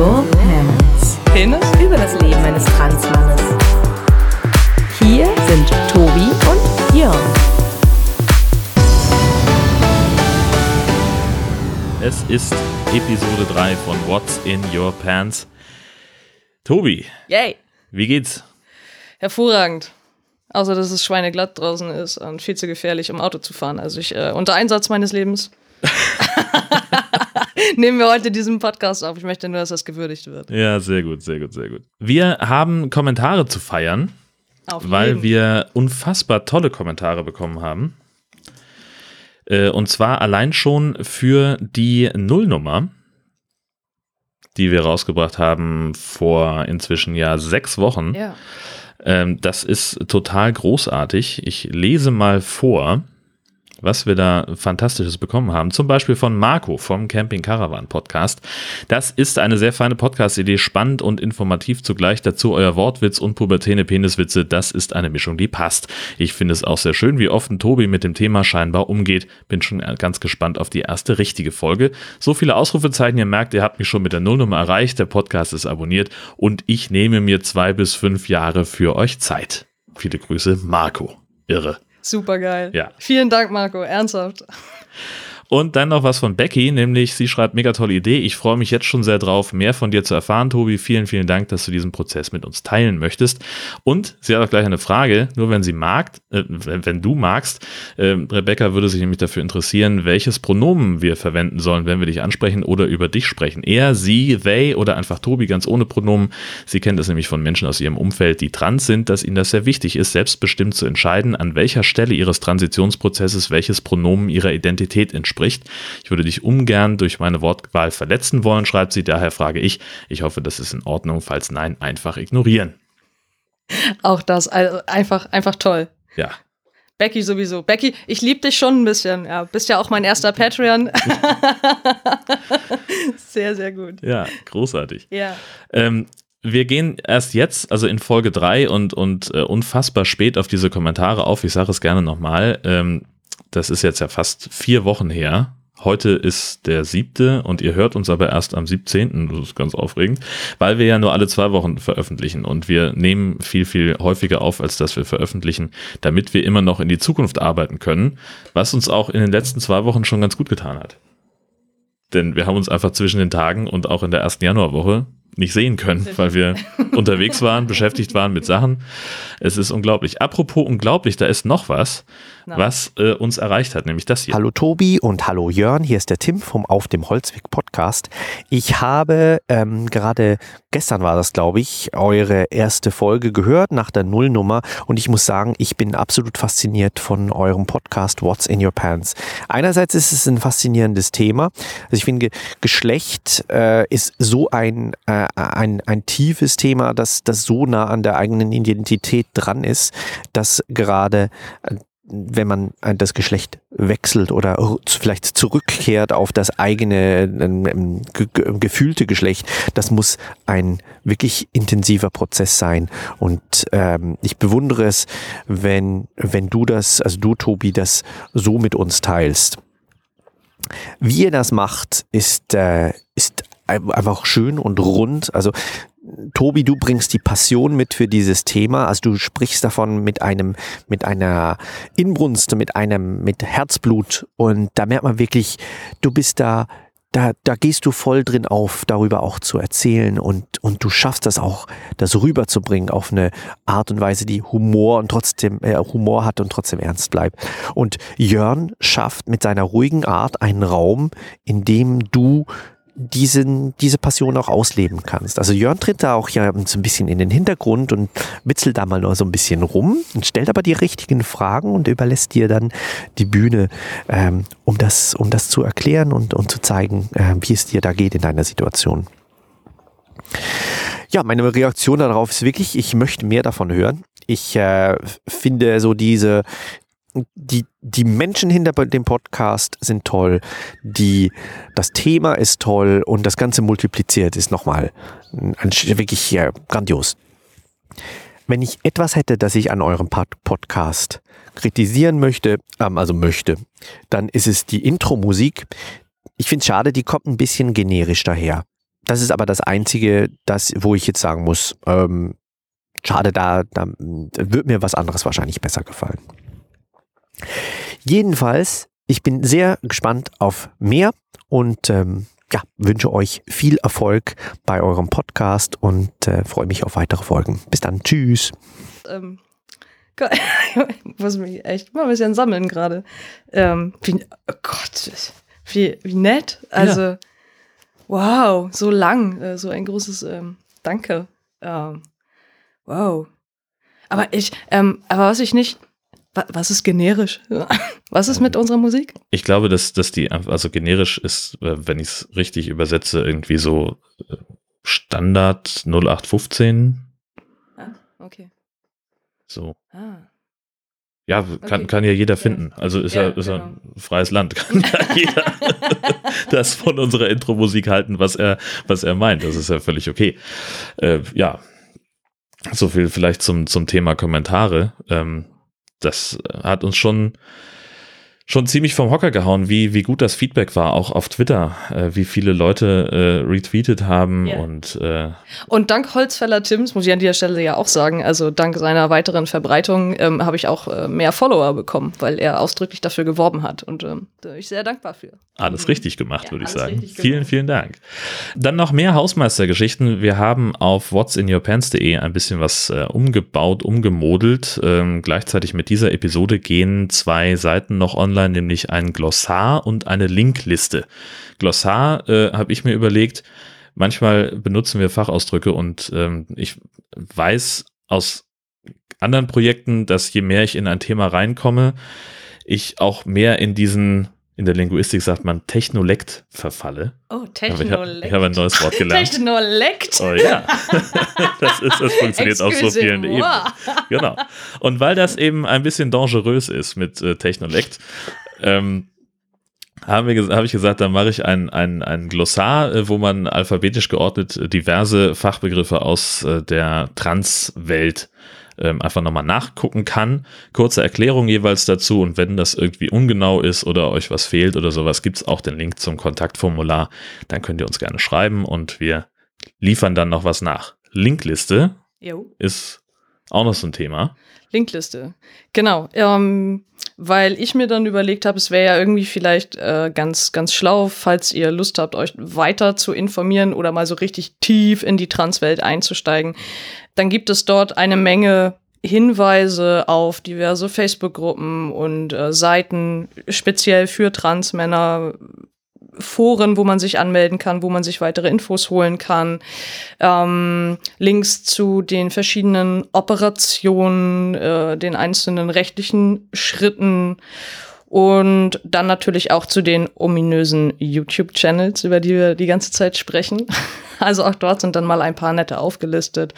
your pants? Penis? Über das Leben eines Transmannes. Hier sind Tobi und Jörn. Es ist Episode 3 von What's in Your Pants. Tobi, Yay! wie geht's? Hervorragend. Außer, dass es schweineglatt draußen ist und viel zu gefährlich, um Auto zu fahren. Also ich, äh, unter Einsatz meines Lebens nehmen wir heute diesen Podcast auf. Ich möchte nur, dass das gewürdigt wird. Ja, sehr gut, sehr gut, sehr gut. Wir haben Kommentare zu feiern, Auf weil jeden. wir unfassbar tolle Kommentare bekommen haben. Äh, Und zwar allein schon für die Nullnummer, die wir rausgebracht haben vor inzwischen ja sechs Wochen. Ja. Ähm, das ist total großartig. Ich lese mal vor, was wir da Fantastisches bekommen haben. Zum Beispiel von Marco vom Camping Caravan Podcast. Das ist eine sehr feine Podcast-Idee, spannend und informativ zugleich. Dazu euer Wortwitz und pubertäne Peniswitze. Das ist eine Mischung, die passt. Ich finde es auch sehr schön, wie offen Tobi mit dem Thema scheinbar umgeht. Bin schon ganz gespannt auf die erste richtige Folge. So viele Ausrufezeichen, ihr merkt, ihr habt mich schon mit der Nullnummer erreicht. Der Podcast ist abonniert und ich nehme mir zwei bis fünf Jahre für euch Zeit. Viele Grüße, Marco. Irre. Super geil. Ja. Vielen Dank, Marco. Ernsthaft. Und dann noch was von Becky, nämlich sie schreibt, mega tolle Idee. Ich freue mich jetzt schon sehr drauf, mehr von dir zu erfahren, Tobi. Vielen, vielen Dank, dass du diesen Prozess mit uns teilen möchtest. Und sie hat auch gleich eine Frage, nur wenn sie mag, äh, wenn, du magst. Äh, Rebecca würde sich nämlich dafür interessieren, welches Pronomen wir verwenden sollen, wenn wir dich ansprechen oder über dich sprechen. Er, sie, they oder einfach Tobi ganz ohne Pronomen. Sie kennt es nämlich von Menschen aus ihrem Umfeld, die trans sind, dass ihnen das sehr wichtig ist, selbstbestimmt zu entscheiden, an welcher Stelle ihres Transitionsprozesses welches Pronomen ihrer Identität entspricht. Ich würde dich ungern durch meine Wortwahl verletzen wollen, schreibt sie. Daher frage ich. Ich hoffe, das ist in Ordnung. Falls nein, einfach ignorieren. Auch das. Also einfach, einfach toll. Ja. Becky sowieso. Becky, ich liebe dich schon ein bisschen. Ja, bist ja auch mein erster Patreon. sehr, sehr gut. Ja, großartig. Ja. Ähm, wir gehen erst jetzt, also in Folge 3 und, und äh, unfassbar spät auf diese Kommentare auf. Ich sage es gerne nochmal. Ähm, das ist jetzt ja fast vier Wochen her. Heute ist der siebte und ihr hört uns aber erst am 17. Das ist ganz aufregend, weil wir ja nur alle zwei Wochen veröffentlichen und wir nehmen viel, viel häufiger auf, als dass wir veröffentlichen, damit wir immer noch in die Zukunft arbeiten können, was uns auch in den letzten zwei Wochen schon ganz gut getan hat. Denn wir haben uns einfach zwischen den Tagen und auch in der ersten Januarwoche nicht sehen können, weil wir unterwegs waren, beschäftigt waren mit Sachen. Es ist unglaublich. Apropos unglaublich, da ist noch was, Na. was äh, uns erreicht hat, nämlich das hier. Hallo Tobi und hallo Jörn, hier ist der Tim vom Auf dem Holzweg Podcast. Ich habe ähm, gerade, gestern war das glaube ich, eure erste Folge gehört nach der Nullnummer und ich muss sagen, ich bin absolut fasziniert von eurem Podcast What's in Your Pants. Einerseits ist es ein faszinierendes Thema. Also ich finde, Ge- Geschlecht äh, ist so ein, äh, ein, ein tiefes Thema, das, das so nah an der eigenen Identität dran ist, dass gerade äh, wenn man äh, das Geschlecht wechselt oder vielleicht zurückkehrt auf das eigene ähm, ähm, ge ge gefühlte Geschlecht, das muss ein wirklich intensiver Prozess sein. Und ähm, ich bewundere es, wenn, wenn du das, also du, Tobi, das so mit uns teilst. Wie ihr das macht, ist, äh, ist ein- einfach schön und rund. Also Tobi, du bringst die Passion mit für dieses Thema. Also du sprichst davon mit einem, mit einer Inbrunst, mit einem, mit Herzblut. Und da merkt man wirklich, du bist da, da, da gehst du voll drin auf, darüber auch zu erzählen und, und du schaffst das auch, das rüberzubringen auf eine Art und Weise, die Humor und trotzdem, äh, Humor hat und trotzdem ernst bleibt. Und Jörn schafft mit seiner ruhigen Art einen Raum, in dem du diesen, diese Passion auch ausleben kannst. Also Jörn tritt da auch ja so ein bisschen in den Hintergrund und witzelt da mal nur so ein bisschen rum und stellt aber die richtigen Fragen und überlässt dir dann die Bühne, ähm, um, das, um das zu erklären und, und zu zeigen, äh, wie es dir da geht in deiner Situation. Ja, meine Reaktion darauf ist wirklich, ich möchte mehr davon hören. Ich äh, finde so diese, die, die Menschen hinter dem Podcast sind toll, die, das Thema ist toll und das Ganze multipliziert ist nochmal wirklich äh, grandios. Wenn ich etwas hätte, das ich an eurem Pod Podcast kritisieren möchte, ähm, also möchte, dann ist es die Intro-Musik. ich finde es schade, die kommt ein bisschen generisch daher. Das ist aber das Einzige, das, wo ich jetzt sagen muss, ähm, schade, da, da wird mir was anderes wahrscheinlich besser gefallen. Jedenfalls, ich bin sehr gespannt auf mehr und ähm, ja, wünsche euch viel Erfolg bei eurem Podcast und äh, freue mich auf weitere Folgen. Bis dann. Tschüss. Ähm, ich muss mich echt mal ein bisschen sammeln gerade. Ähm, wie, oh Gott, wie, wie nett. Also, wow, so lang. Äh, so ein großes ähm, Danke. Ähm, wow. Aber ich, ähm, aber was ich nicht, was ist generisch? Was ist mit unserer Musik? Ich glaube, dass, dass die, also generisch ist, äh, wenn ich es richtig übersetze, irgendwie so äh, Standard 0815. Ah, okay. So. Ah. Ja, kann, Okay. kann ja jeder finden. Also ist ja, Ja, ist genau. ein freies Land. Kann ja jeder das von unserer Intro-Musik halten, was er, was er meint. Das ist ja völlig okay. Äh, ja. So viel vielleicht zum, zum Thema Kommentare. Ähm, das hat uns schon, schon ziemlich vom Hocker gehauen, wie, wie gut das Feedback war, auch auf Twitter, äh, wie viele Leute äh, retweetet haben Ja. und äh, Und dank Holzfäller Tims, muss ich an dieser Stelle ja auch sagen, also dank seiner weiteren Verbreitung ähm, habe ich auch äh, mehr Follower bekommen, weil er ausdrücklich dafür geworben hat. Und ähm, da bin ich sehr dankbar für. Alles richtig gemacht, Ja, würde ich sagen. Vielen, vielen Dank. Dann noch mehr Hausmeistergeschichten. Wir haben auf whatsinyourpants.de ein bisschen was äh, umgebaut, umgemodelt. Ähm, gleichzeitig mit dieser Episode gehen zwei Seiten noch online, nämlich ein Glossar und eine Linkliste. Glossar äh, habe ich mir überlegt, manchmal benutzen wir Fachausdrücke und ähm, ich weiß aus anderen Projekten, dass je mehr ich in ein Thema reinkomme, ich auch mehr in diesen, in der Linguistik sagt man Technolekt verfalle. Oh, Aber ich habe hab ein neues Wort gelernt. Technolekt. Oh ja, das, ist, das funktioniert auf so vielen Ebenen. Excusez-moi. Genau. Und weil das eben ein bisschen dangerös ist mit äh, Technolekt, ähm, habe ich gesagt, dann mache ich ein, ein, ein Glossar, äh, wo man alphabetisch geordnet diverse Fachbegriffe aus äh, der Transwelt ähm, einfach nochmal nachgucken kann. Kurze Erklärung jeweils dazu und wenn das irgendwie ungenau ist oder euch was fehlt oder sowas, gibt es auch den Link zum Kontaktformular. Dann könnt ihr uns gerne schreiben und wir liefern dann noch was nach. Linkliste Jo. ist auch noch so ein Thema. Linkliste. Genau. Ähm, weil ich mir dann überlegt habe, es wäre ja irgendwie vielleicht äh, ganz, ganz schlau, falls ihr Lust habt, euch weiter zu informieren oder mal so richtig tief in die Transwelt einzusteigen. Dann gibt es dort eine Menge Hinweise auf diverse Facebook-Gruppen und äh, Seiten, speziell für Transmänner, Foren, wo man sich anmelden kann, wo man sich weitere Infos holen kann, ähm, Links zu den verschiedenen Operationen, äh, den einzelnen rechtlichen Schritten und dann natürlich auch zu den ominösen YouTube-Channels, über die wir die ganze Zeit sprechen. Also auch dort sind dann mal ein paar nette aufgelistet.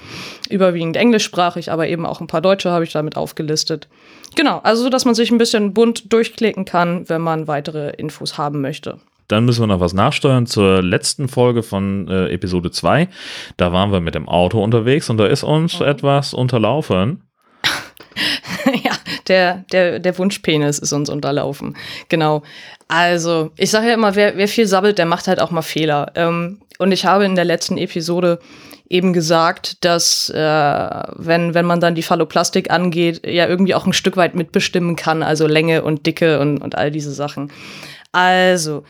Überwiegend englischsprachig, aber eben auch ein paar Deutsche habe ich damit aufgelistet. Genau, also so, dass man sich ein bisschen bunt durchklicken kann, wenn man weitere Infos haben möchte. Dann müssen wir noch was nachsteuern zur letzten Folge von äh, Episode 2. Da waren wir mit dem Auto unterwegs und da ist uns etwas unterlaufen. ja, der, der, der Wunschpenis ist uns unterlaufen. Genau. Also, ich sage ja immer, wer, wer viel sabbelt, der macht halt auch mal Fehler. Ähm, und ich habe in der letzten Episode eben gesagt, dass äh, wenn, wenn man dann die Phalloplastik angeht, ja irgendwie auch ein Stück weit mitbestimmen kann, also Länge und Dicke und, und all diese Sachen. Also,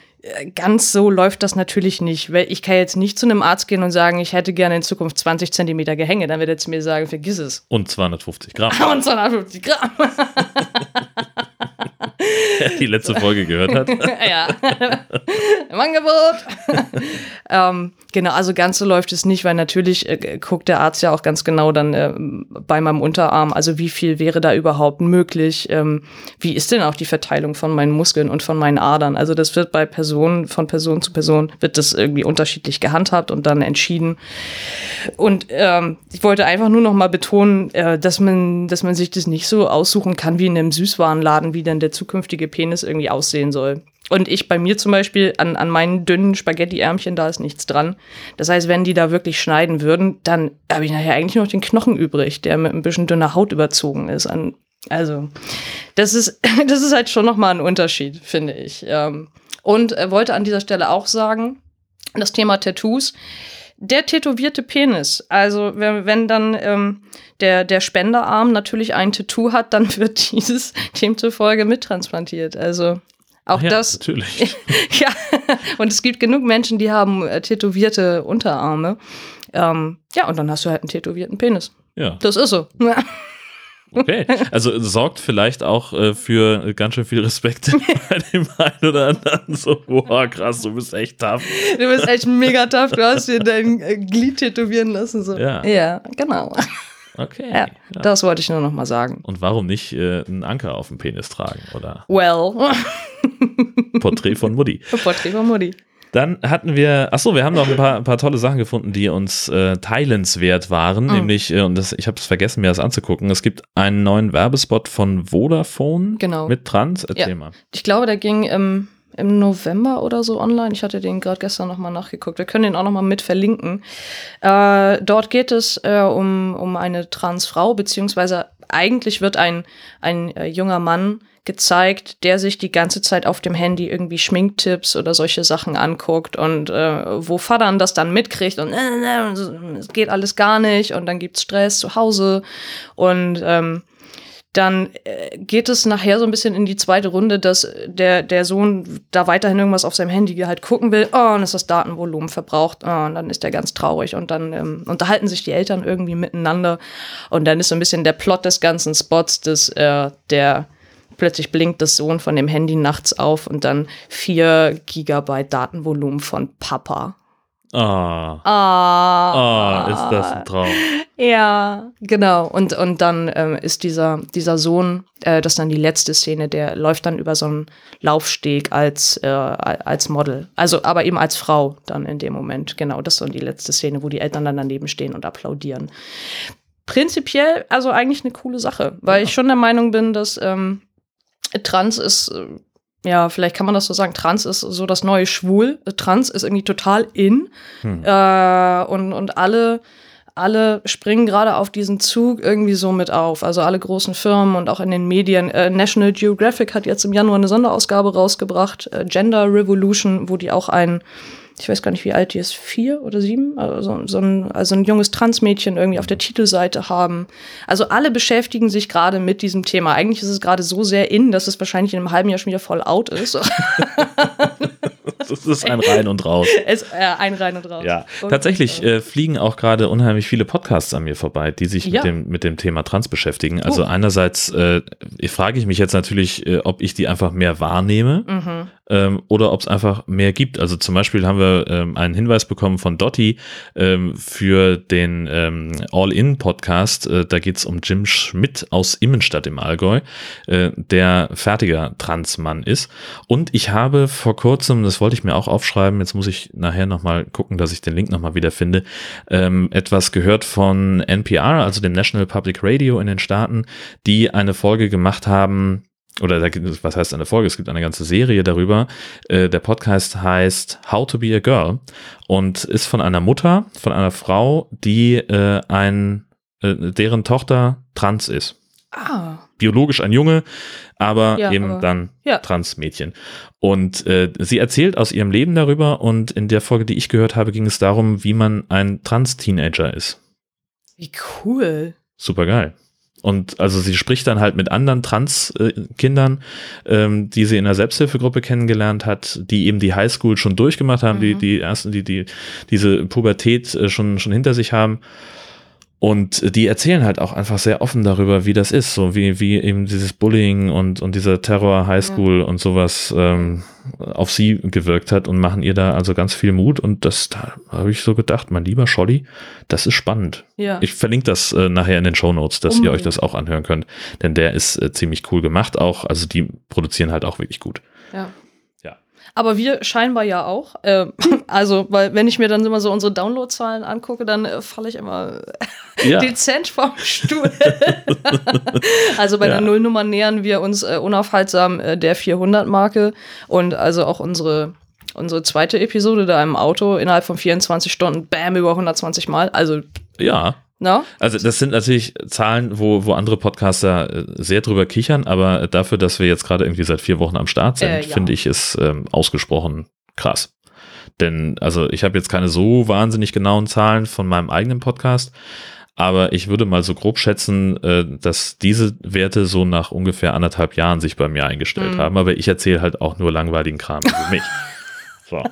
ganz so läuft das natürlich nicht. Weil Ich kann jetzt nicht zu einem Arzt gehen und sagen, ich hätte gerne in Zukunft 20 Zentimeter Gehänge. Dann wird er zu mir sagen, vergiss es. Und 250 Gramm. Und 250 Gramm. Die letzte Folge gehört hat. ja. Im Angebot. ähm, genau, also ganz so läuft es nicht, weil natürlich äh, guckt der Arzt ja auch ganz genau dann äh, bei meinem Unterarm, also wie viel wäre da überhaupt möglich, ähm, wie ist denn auch die Verteilung von meinen Muskeln und von meinen Adern. Also das wird bei Personen, von Person zu Person, wird das irgendwie unterschiedlich gehandhabt und dann entschieden. Und ähm, ich wollte einfach nur noch mal betonen, äh, dass man, dass man sich das nicht so aussuchen kann wie in einem Süßwarenladen, wie dann der zukünftige Penis irgendwie aussehen soll. Und ich bei mir zum Beispiel an, an meinen dünnen Spaghetti-Ärmchen, da ist nichts dran. Das heißt, wenn die da wirklich schneiden würden, dann habe ich nachher eigentlich noch den Knochen übrig, der mit ein bisschen dünner Haut überzogen ist. An, also, das ist, das ist halt schon nochmal ein Unterschied, finde ich. Und er wollte an dieser Stelle auch sagen, das Thema Tattoos, der tätowierte Penis, also wenn, wenn dann ähm, der, der Spenderarm natürlich ein Tattoo hat, dann wird dieses Thema zufolge mittransplantiert. Also auch ja, das. Natürlich. ja, und es gibt genug Menschen, die haben äh, tätowierte Unterarme. Ähm, ja, und dann hast du halt einen tätowierten Penis. Ja. Das ist so. Okay. Also sorgt vielleicht auch äh, für ganz schön viel Respekt bei dem einen oder anderen. So, boah, krass, du bist echt tough. Du bist echt mega tough. Du hast dir dein äh, Glied tätowieren lassen. So. Ja. ja, genau. Okay. Ja, Ja. das wollte ich nur noch mal sagen. Und warum nicht äh, einen Anker auf dem Penis tragen oder Well, Porträt von Mutti? Porträt von Mutti. Dann hatten wir, ach so, wir haben noch ein paar, ein paar tolle Sachen gefunden, die uns äh, teilenswert waren. Mhm. Nämlich, äh, und das, ich habe es vergessen, mir das anzugucken. Es gibt einen neuen Werbespot von Vodafone Genau. mit Trans. Erzähl Ja. mal. Ich glaube, der ging im, im November oder so online. Ich hatte den gerade gestern noch mal nachgeguckt. Wir können den auch noch mal mit verlinken. Äh, dort geht es äh, um, um eine Transfrau, beziehungsweise eigentlich wird ein, ein äh, junger Mann gezeigt, der sich die ganze Zeit auf dem Handy irgendwie Schminktipps oder solche Sachen anguckt und äh, wo Vatern das dann mitkriegt und äh, äh, es geht alles gar nicht und dann gibt's Stress zu Hause und ähm, dann äh, geht es nachher so ein bisschen in die zweite Runde, dass der, der Sohn da weiterhin irgendwas auf seinem Handy halt gucken will. Oh, und ist das Datenvolumen verbraucht. Oh, und dann ist der ganz traurig. Und dann ähm, unterhalten sich die Eltern irgendwie miteinander. Und dann ist so ein bisschen der Plot des ganzen Spots, dass äh, der plötzlich blinkt das Sohn von dem Handy nachts auf und dann vier Gigabyte Datenvolumen von Papa. Ah, Ah, ah, ist das ein Traum. ja, genau. Und, und dann ähm, ist dieser, dieser Sohn, äh, das ist dann die letzte Szene, der läuft dann über so einen Laufsteg als, äh, als Model. Also, aber eben als Frau dann in dem Moment. Genau, das ist dann die letzte Szene, wo die Eltern dann daneben stehen und applaudieren. Prinzipiell, also eigentlich eine coole Sache, weil Ja. ich schon der Meinung bin, dass ähm, Trans ist, äh, ja, vielleicht kann man das so sagen, Trans ist so das neue Schwul. Trans ist irgendwie total in. Hm. Äh, und, und alle, alle springen gerade auf diesen Zug irgendwie so mit auf. Also alle großen Firmen und auch in den Medien. Äh, National Geographic hat jetzt im Januar eine Sonderausgabe rausgebracht, äh, Gender Revolution, wo die auch ein, ich weiß gar nicht, wie alt die ist, vier oder sieben, also so ein, also ein junges Transmädchen irgendwie auf der Titelseite haben. Also alle beschäftigen sich gerade mit diesem Thema. Eigentlich ist es gerade so sehr in, dass es wahrscheinlich in einem halben Jahr schon wieder voll out ist. Das ist ein Rein und Raus. es, äh, ein rein und raus. Ja, Und, tatsächlich äh, äh, fliegen auch gerade unheimlich viele Podcasts an mir vorbei, die sich Ja. mit, dem, mit dem Thema Trans beschäftigen. Also Oh. einerseits äh, frage ich mich jetzt natürlich, äh, ob ich die einfach mehr wahrnehme mhm. ähm, oder ob es einfach mehr gibt. Also zum Beispiel haben wir ähm, einen Hinweis bekommen von Dotti ähm, für den ähm, All-In-Podcast. Äh, da geht es um Jim Schmidt aus Immenstadt im Allgäu, äh, der fertiger Transmann ist. Und ich habe vor kurzem, das wollte ich mir auch aufschreiben, jetzt muss ich nachher nochmal gucken, dass ich den Link nochmal wieder finde, ähm, etwas gehört von NPR, also dem National Public Radio in den Staaten, die eine Folge gemacht haben, oder da gibt es, was heißt eine Folge? Es gibt eine ganze Serie darüber. Äh, der Podcast heißt How to be a Girl und ist von einer Mutter, von einer Frau, die äh, ein, äh, deren Tochter trans ist. Ah. Biologisch ein Junge, aber Ja, eben aber- dann ja. Trans-Mädchen. Und äh, sie erzählt aus ihrem Leben darüber und in der Folge, die ich gehört habe, ging es darum, wie man ein Trans-Teenager ist. Wie cool. Super geil. Und also sie spricht dann halt mit anderen Trans-Kindern, ähm, die sie in der Selbsthilfegruppe kennengelernt hat, die eben die Highschool schon durchgemacht haben, die, Mhm. die ersten, die, die diese Pubertät äh, schon, schon hinter sich haben. Und die erzählen halt auch einfach sehr offen darüber, wie das ist, so wie, wie eben dieses Bullying und, und dieser Terror Highschool und sowas ähm, auf sie gewirkt hat und machen ihr da also ganz viel Mut. Und das, da habe ich so gedacht, mein lieber Scholli, das ist spannend. Ja. Ich verlinke das äh, nachher in den Show Notes, dass ihr Unbedingt. euch das auch anhören könnt, denn der ist äh, ziemlich cool gemacht auch. Also die produzieren halt auch wirklich gut. ja. Aber wir scheinbar ja auch. Ähm, also, weil wenn ich mir dann immer so unsere Downloadzahlen angucke, dann äh, falle ich immer Ja, dezent vom Stuhl. also bei Ja. der Nullnummer nähern wir uns äh, unaufhaltsam äh, der 400-Marke und also auch unsere unsere zweite Episode da im Auto innerhalb von 24 Stunden, bam, über 120 Mal. Also ja. No? Also das sind natürlich Zahlen, wo, wo andere Podcaster äh, sehr drüber kichern, aber dafür, dass wir jetzt gerade irgendwie seit vier Wochen am Start sind, Äh, ja. finde ich es ähm, ausgesprochen krass. Denn, also ich habe jetzt keine so wahnsinnig genauen Zahlen von meinem eigenen Podcast, aber ich würde mal so grob schätzen, äh, dass diese Werte so nach ungefähr anderthalb Jahren sich bei mir eingestellt Mhm. haben. Aber ich erzähle halt auch nur langweiligen Kram über mich. So.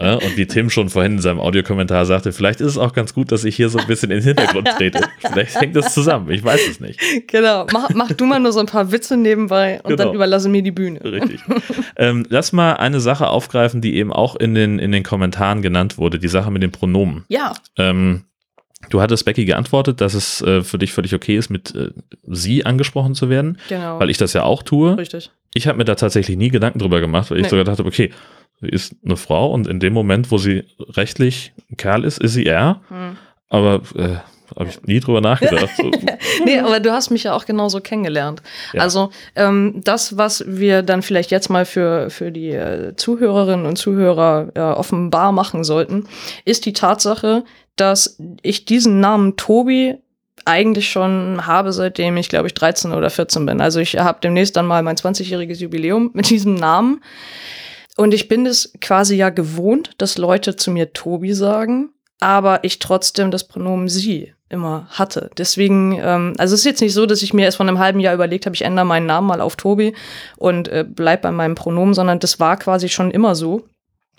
Ja, und wie Tim schon vorhin in seinem Audiokommentar sagte, vielleicht ist es auch ganz gut, dass ich hier so ein bisschen in den Hintergrund trete. Vielleicht hängt das zusammen, ich weiß es nicht. Genau. Mach, mach du mal nur so ein paar Witze nebenbei und Genau. dann überlasse mir die Bühne. Richtig. ähm, lass mal eine Sache aufgreifen, die eben auch in den, in den Kommentaren genannt wurde, die Sache mit den Pronomen. Ja. Ähm, du hattest Becky geantwortet, dass es äh, für dich völlig okay ist, mit äh, sie angesprochen zu werden, Genau. weil ich das ja auch tue. Richtig. Ich habe mir da tatsächlich nie Gedanken drüber gemacht, weil ich Nee. sogar dachte, okay, sie ist eine Frau und in dem Moment, wo sie rechtlich ein Kerl ist, ist sie er. Hm. Aber äh, habe ich nie drüber nachgedacht. Nee, aber du hast mich ja auch genauso kennengelernt. Ja. Also ähm, das, was wir dann vielleicht jetzt mal für, für die äh, Zuhörerinnen und Zuhörer äh, offenbar machen sollten, ist die Tatsache, dass ich diesen Namen Tobi eigentlich schon habe, seitdem ich, glaube ich, 13 oder 14 bin. Also ich habe demnächst dann mal mein 20-jähriges Jubiläum mit diesem Namen. Und ich bin es quasi ja gewohnt, dass Leute zu mir Tobi sagen, aber ich trotzdem das Pronomen sie immer hatte. Deswegen, ähm, also es ist jetzt nicht so, dass ich mir erst vor einem halben Jahr überlegt habe, ich ändere meinen Namen mal auf Tobi und äh, bleib bei meinem Pronomen, sondern das war quasi schon immer so.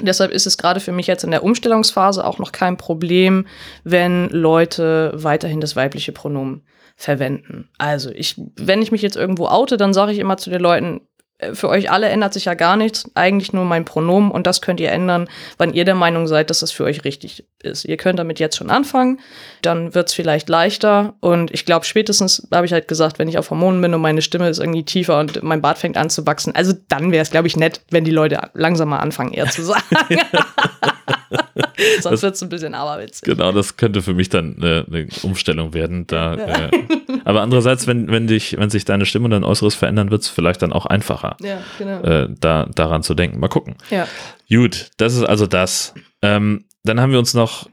Deshalb ist es gerade für mich jetzt in der Umstellungsphase auch noch kein Problem, wenn Leute weiterhin das weibliche Pronomen verwenden. Also ich, wenn ich mich jetzt irgendwo oute, dann sage ich immer zu den Leuten, für euch alle ändert sich ja gar nichts, eigentlich nur mein Pronomen und das könnt ihr ändern, wann ihr der Meinung seid, dass das für euch richtig ist. Ihr könnt damit jetzt schon anfangen, dann wird's vielleicht leichter und ich glaube spätestens, habe ich halt gesagt, wenn ich auf Hormonen bin und meine Stimme ist irgendwie tiefer und mein Bart fängt an zu wachsen, also dann wäre es, glaube ich, nett, wenn die Leute langsam mal anfangen, eher zu sagen. Sonst wird's ein bisschen aberwitzig. Genau, das könnte für mich dann eine, eine Umstellung werden. Da, äh, aber andererseits, wenn, wenn, dich, wenn sich deine Stimme und dein Äußeres verändern, wird es vielleicht dann auch einfacher, Ja, genau. äh, da, daran zu denken. Mal gucken. Ja. Gut, das ist also das. Ähm, dann haben wir uns noch,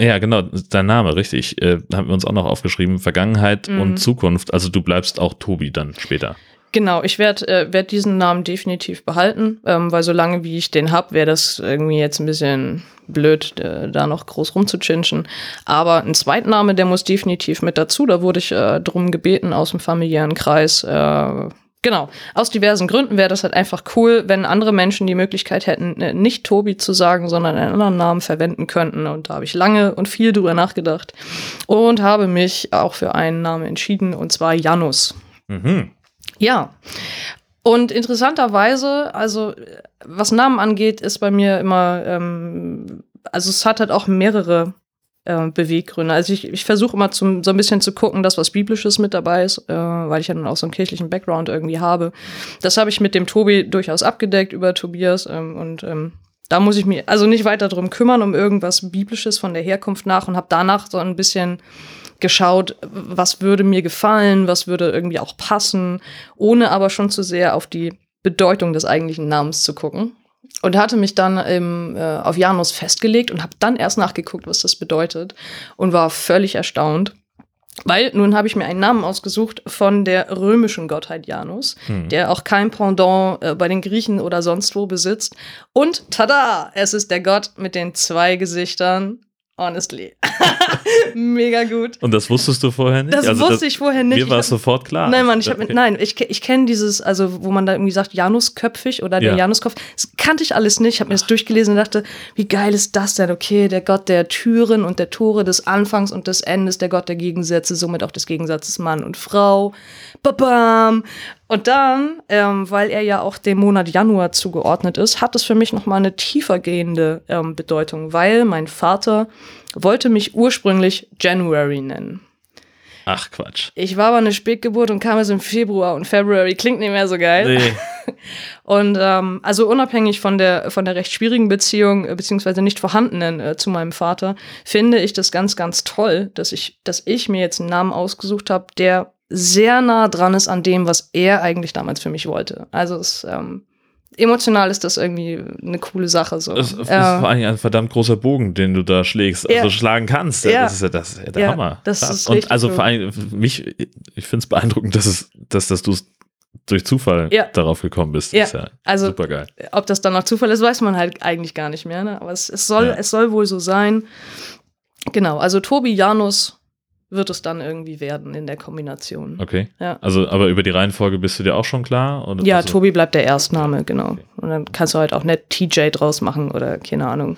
ja genau, dein Name, richtig, äh, haben wir uns auch noch aufgeschrieben, Vergangenheit Mhm. und Zukunft. Also du bleibst auch Tobi dann später. Genau, ich werde äh, werd diesen Namen definitiv behalten, ähm, weil solange wie ich den hab, wäre das irgendwie jetzt ein bisschen blöd, äh, da noch groß rumzuchinschen. Aber ein Zweitname, der muss definitiv mit dazu. Da wurde ich äh, drum gebeten aus dem familiären Kreis. Äh, genau, aus diversen Gründen wäre das halt einfach cool, wenn andere Menschen die Möglichkeit hätten, äh, nicht Tobi zu sagen, sondern einen anderen Namen verwenden könnten. Und da habe ich lange und viel drüber nachgedacht und habe mich auch für einen Namen entschieden, und zwar Janus. Mhm. Ja. Und interessanterweise, also was Namen angeht, ist bei mir immer, ähm, also es hat halt auch mehrere äh, Beweggründe. Also ich, ich versuche immer zum, so ein bisschen zu gucken, dass was Biblisches mit dabei ist, äh, weil ich ja dann auch so einen kirchlichen Background irgendwie habe. Das habe ich mit dem Tobi durchaus abgedeckt über Tobias ähm, und ähm, da muss ich mich also nicht weiter drum kümmern, um irgendwas Biblisches von der Herkunft nach und habe danach so ein bisschen geschaut, was würde mir gefallen, was würde irgendwie auch passen, ohne aber schon zu sehr auf die Bedeutung des eigentlichen Namens zu gucken. Und hatte mich dann im, äh, auf Janus festgelegt und habe dann erst nachgeguckt, was das bedeutet und war völlig erstaunt. Weil nun habe ich mir einen Namen ausgesucht von der römischen Gottheit Janus, Hm. der auch kein Pendant äh, bei den Griechen oder sonst wo besitzt. Und tada, es ist der Gott mit den zwei Gesichtern. Honestly. Mega gut. Und das wusstest du vorher nicht? Das Also wusste ich vorher nicht. Mir war es sofort klar. Nein, Mann, ich hab, mit- Okay. nein, ich, ich kenne dieses, also wo man da irgendwie sagt, Janusköpfig oder der Ja. Januskopf. Das kannte ich alles nicht. Ich habe mir das durchgelesen und dachte, wie geil ist das denn? Okay, der Gott der Türen und der Tore des Anfangs und des Endes, der Gott der Gegensätze, somit auch des Gegensatzes Mann und Frau. Babam. Und dann, ähm, weil er ja auch dem Monat Januar zugeordnet ist, hat es für mich nochmal eine tiefergehende ähm, Bedeutung, weil mein Vater wollte mich ursprünglich January nennen. Ach Quatsch. Ich war aber eine Spätgeburt und kam erst im Februar und February klingt nicht mehr so geil. Nee. Und ähm, also unabhängig von der von der recht schwierigen Beziehung äh, beziehungsweise nicht vorhandenen äh, zu meinem Vater finde ich das ganz ganz toll, dass ich dass ich mir jetzt einen Namen ausgesucht habe, der sehr nah dran ist an dem, was er eigentlich damals für mich wollte. Also es ähm, emotional ist das irgendwie eine coole Sache. So. Das ist vor allem ein verdammt großer Bogen, den du da schlägst, also Ja. schlagen kannst. Ja. Das ist ja, das ja der Ja, Hammer. das ist Und also vor allem mich, ich finde es beeindruckend, dass es, dass, dass du es durch Zufall Ja. darauf gekommen bist. Ja. Ist ja Also- super geil. Ob das dann noch Zufall ist, weiß man halt eigentlich gar nicht mehr. Ne? Aber es, es, soll, es soll wohl so sein. Genau, also Tobi Janus wird es dann irgendwie werden in der Kombination. Okay. Ja. Also, aber über die Reihenfolge bist du dir auch schon klar? Oder Ja, also, Tobi bleibt der Erstname, genau. Und dann kannst du halt auch nett TJ draus machen oder keine Ahnung.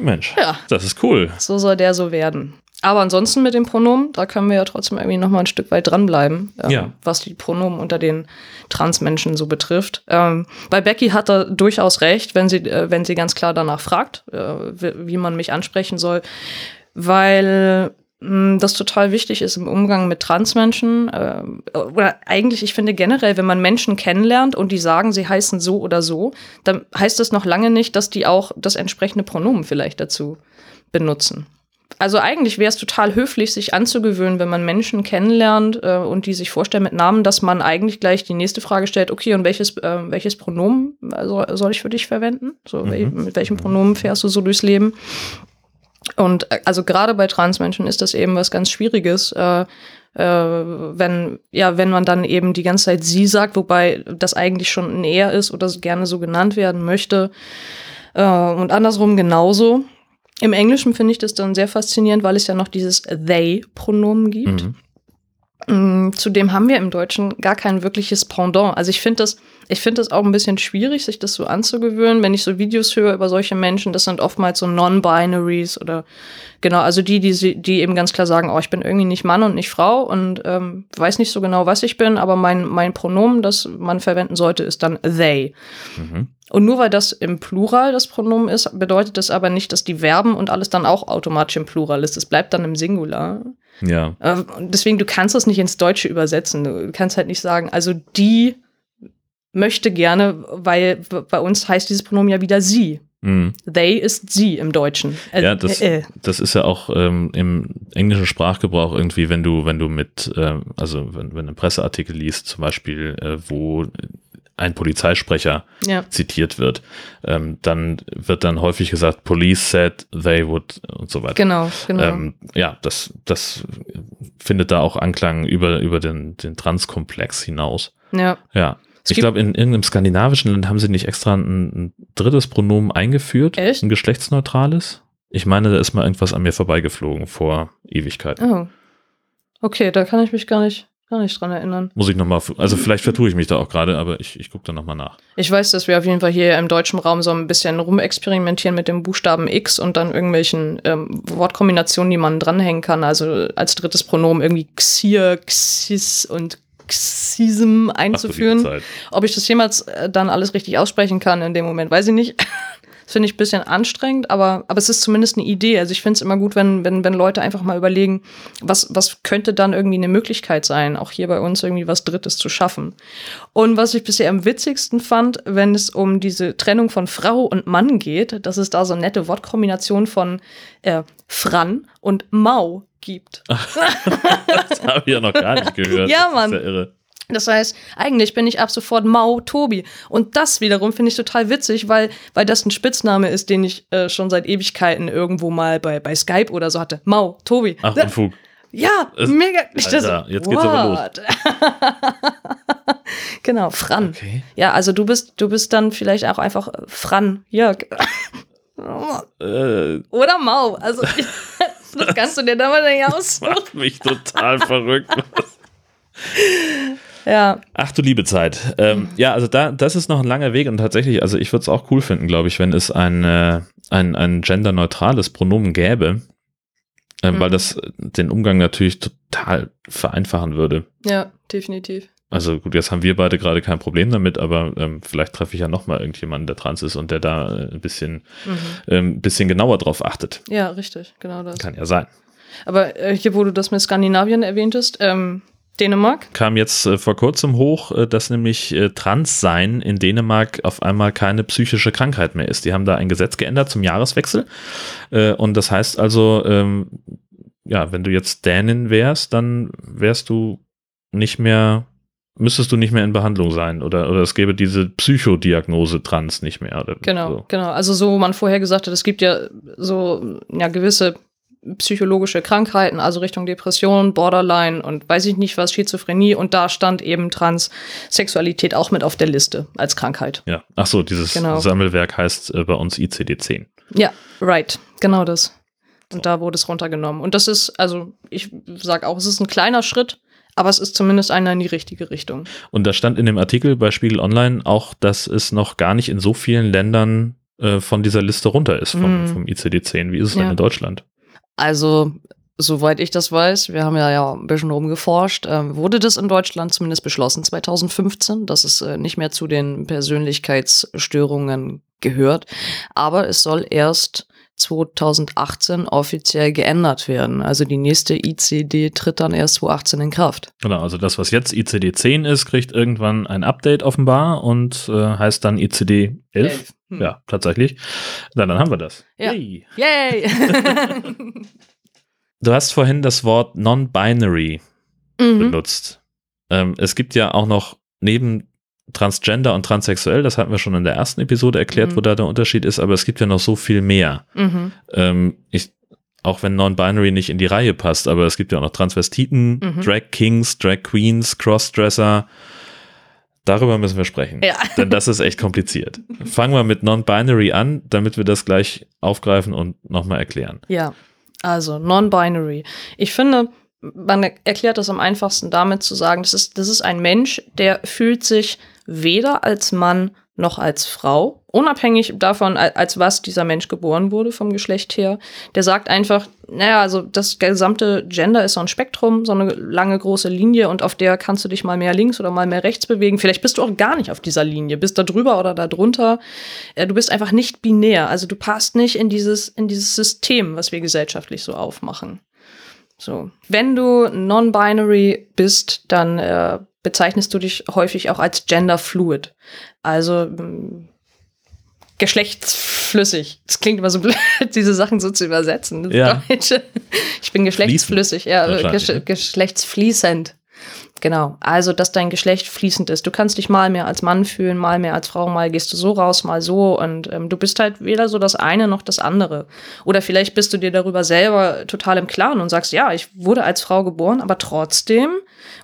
Mensch, Ja. das ist cool. So soll der so werden. Aber ansonsten mit dem Pronomen, da können wir ja trotzdem irgendwie noch mal ein Stück weit dranbleiben, ähm, Ja. was die Pronomen unter den Transmenschen so betrifft. Ähm, bei Becky hat er durchaus recht, wenn sie, äh, wenn sie ganz klar danach fragt, äh, wie, man mich ansprechen soll, weil das total wichtig ist im Umgang mit Transmenschen. ähm, oder eigentlich, ich finde generell, wenn man Menschen kennenlernt und die sagen, sie heißen so oder so, dann heißt das noch lange nicht, dass die auch das entsprechende Pronomen vielleicht dazu benutzen. Also eigentlich wäre es total höflich, sich anzugewöhnen, wenn man Menschen kennenlernt äh, und die sich vorstellen mit Namen, dass man eigentlich gleich die nächste Frage stellt, okay, und welches, äh, welches Pronomen äh, soll, ich für dich verwenden? So, wel- mit welchem Pronomen fährst du so durchs Leben? Und äh, also gerade bei Transmenschen ist das eben was ganz Schwieriges, äh, äh, wenn, ja, wenn man dann eben die ganze Zeit sie sagt, wobei das eigentlich schon ein er ist oder gerne so genannt werden möchte. Äh, und andersrum genauso. Im Englischen finde ich das dann sehr faszinierend, weil es ja noch dieses they-Pronomen gibt. Mhm. Mm, Zudem haben wir im Deutschen gar kein wirkliches Pendant. Also ich finde das, ich finde das auch ein bisschen schwierig, sich das so anzugewöhnen, wenn ich so Videos höre über solche Menschen. Das sind oftmals so Non-Binaries oder genau, also die, die, die eben ganz klar sagen, oh, ich bin irgendwie nicht Mann und nicht Frau und ähm, weiß nicht so genau, was ich bin, aber mein, mein Pronomen, das man verwenden sollte, ist dann they. Mhm. Und nur weil das im Plural das Pronomen ist, bedeutet das aber nicht, dass die Verben und alles dann auch automatisch im Plural ist. Es bleibt dann im Singular. Ja. Äh, und Deswegen, du kannst das nicht ins Deutsche übersetzen. Du kannst halt nicht sagen, also die möchte gerne, weil bei uns heißt dieses Pronomen ja wieder sie. Mhm. They ist sie im Deutschen. Äh, Ja, das, äh, äh. das ist ja auch ähm, im englischen Sprachgebrauch irgendwie, wenn du, wenn du mit, ähm, also wenn, wenn du einen Presseartikel liest, zum Beispiel, äh, wo ein Polizeisprecher Ja, zitiert wird, ähm, dann wird dann häufig gesagt, Police said they would und so weiter. genau, genau. Ähm, ja, das, das findet da auch Anklang über, über den, den Transkomplex hinaus. ja. Ja. Es ich glaube, in irgendeinem skandinavischen Land haben sie nicht extra ein, ein drittes Pronomen eingeführt. Echt? Ein geschlechtsneutrales. Ich meine, da ist mal irgendwas an mir vorbeigeflogen vor Ewigkeit. Oh. Okay, da kann ich mich gar nicht, gar nicht dran erinnern. Muss ich nochmal, also vielleicht vertue ich mich da auch gerade, aber ich, ich gucke da nochmal nach. Ich weiß, dass wir auf jeden Fall hier im deutschen Raum so ein bisschen rumexperimentieren mit dem Buchstaben X und dann irgendwelchen ähm, Wortkombinationen, die man dranhängen kann. Also als drittes Pronomen irgendwie Xir, Xis und Xism einzuführen. Ob ich das jemals äh, dann alles richtig aussprechen kann in dem Moment, weiß ich nicht. Das finde ich ein bisschen anstrengend, aber, aber es ist zumindest eine Idee. Also ich finde es immer gut, wenn, wenn, wenn Leute einfach mal überlegen, was, was könnte dann irgendwie eine Möglichkeit sein, auch hier bei uns irgendwie was Drittes zu schaffen. Und was ich bisher am witzigsten fand, wenn es um diese Trennung von Frau und Mann geht, dass es da so eine nette Wortkombination von äh, Fran und Mau gibt. Das habe ich ja noch gar nicht gehört. Ja, Das Mann. ist ja irre. Das heißt, eigentlich bin ich ab sofort Mau Tobi. Und das wiederum finde ich total witzig, weil, weil das ein Spitzname ist, den ich äh, schon seit Ewigkeiten irgendwo mal bei, bei Skype oder so hatte. Mau Tobi. Ach, Unfug. ja, Es- mega. Ich das- Alter, jetzt geht's aber los. what? genau, Fran. Okay. Ja, also du bist, du bist dann vielleicht auch einfach äh, Fran Jörg. Äh, Oder Mau. Also das kannst du dir da mal nicht aussuchen. macht mich total verrückt. Ja, Ach du liebe Zeit. Ähm, ja, also da, das ist noch ein langer Weg und tatsächlich, also ich würde es auch cool finden, glaube ich, wenn es ein, äh, ein, ein genderneutrales Pronomen gäbe, ähm, Mhm. weil das den Umgang natürlich total vereinfachen würde. ja, definitiv. Also gut, jetzt haben wir beide gerade kein Problem damit, aber ähm, vielleicht treffe ich ja nochmal irgendjemanden, der trans ist und der da äh, ein bisschen, Mhm. ähm, bisschen genauer drauf achtet. Ja, richtig, genau das. Kann ja sein. Aber äh, hier, wo du das mit Skandinavien erwähntest, ähm, Dänemark? Kam jetzt äh, vor kurzem hoch, äh, dass nämlich äh, Transsein in Dänemark auf einmal keine psychische Krankheit mehr ist. Die haben da ein Gesetz geändert zum Jahreswechsel. Äh, und das heißt also, ähm, ja, wenn du jetzt Dänin wärst, dann wärst du nicht mehr müsstest du nicht mehr in Behandlung sein oder, oder es gäbe diese Psychodiagnose Trans nicht mehr. Genau, so. genau. Also so, wo man vorher gesagt hat, es gibt ja so ja gewisse psychologische Krankheiten, also Richtung Depression, Borderline und weiß ich nicht was, Schizophrenie und da stand eben Transsexualität auch mit auf der Liste als Krankheit. Ja. Ach so, dieses Genau. Sammelwerk heißt äh, bei uns ICD-10. Ja, right, genau das. Und da wurde es runtergenommen. Und das ist, also ich sag auch, es ist ein kleiner Schritt, aber es ist zumindest einer in die richtige Richtung. Und da stand in dem Artikel bei Spiegel Online auch, dass es noch gar nicht in so vielen Ländern äh, von dieser Liste runter ist, vom, Mhm. vom ICD-10. Wie ist es denn Ja. in Deutschland? Also, soweit ich das weiß, wir haben ja, ja ein bisschen rumgeforscht, ähm, wurde das in Deutschland zumindest beschlossen 2015, dass es äh, nicht mehr zu den Persönlichkeitsstörungen gehört. Aber es soll erst 2018 offiziell geändert werden. Also die nächste ICD tritt dann erst 2018 in Kraft. Genau, also das, was jetzt ICD-10 ist, kriegt irgendwann ein Update offenbar und äh, heißt dann ICD-11. Elf. Hm. Ja, tatsächlich. Na, dann haben wir das. Ja. Yay. Yay! Du hast vorhin das Wort Non-Binary mhm. benutzt. Ähm, es gibt ja auch noch neben Transgender und Transsexuell, das hatten wir schon in der ersten Episode erklärt, Mhm. wo da der Unterschied ist, aber es gibt ja noch so viel mehr. Mhm. Ähm, ich, auch wenn Non-Binary nicht in die Reihe passt, aber es gibt ja auch noch Transvestiten, Mhm. Drag Kings, Drag Queens, Crossdresser. Darüber müssen wir sprechen. Ja. Denn das ist echt kompliziert. Fangen wir mit Non-Binary an, damit wir das gleich aufgreifen und nochmal erklären. Ja, also non-binary. Ich finde, man erklärt das am einfachsten damit zu sagen, das ist, das ist ein Mensch, der fühlt sich weder als Mann noch als Frau, unabhängig davon, al- als was dieser Mensch geboren wurde vom Geschlecht her. Der sagt einfach, naja, also das gesamte Gender ist so ein Spektrum, so eine lange große Linie und auf der kannst du dich mal mehr links oder mal mehr rechts bewegen. Vielleicht bist du auch gar nicht auf dieser Linie, bist da drüber oder da drunter. Äh, Du bist einfach nicht binär, also du passt nicht in dieses, in dieses System, was wir gesellschaftlich so aufmachen. So. Wenn du non-binary bist, dann äh, bezeichnest du dich häufig auch als genderfluid. Also ähm, geschlechtsflüssig. Das klingt immer so blöd, diese Sachen so zu übersetzen. Das Ja. Deutsche. Ich bin geschlechtsflüssig, ja, gesch ja. geschlechtsfließend. Genau. Also, dass dein Geschlecht fließend ist. Du kannst dich mal mehr als Mann fühlen, mal mehr als Frau, mal gehst du so raus, mal so. Und ähm, du bist halt weder so das eine noch das andere. Oder vielleicht bist du dir darüber selber total im Klaren und sagst, ja, ich wurde als Frau geboren, aber trotzdem,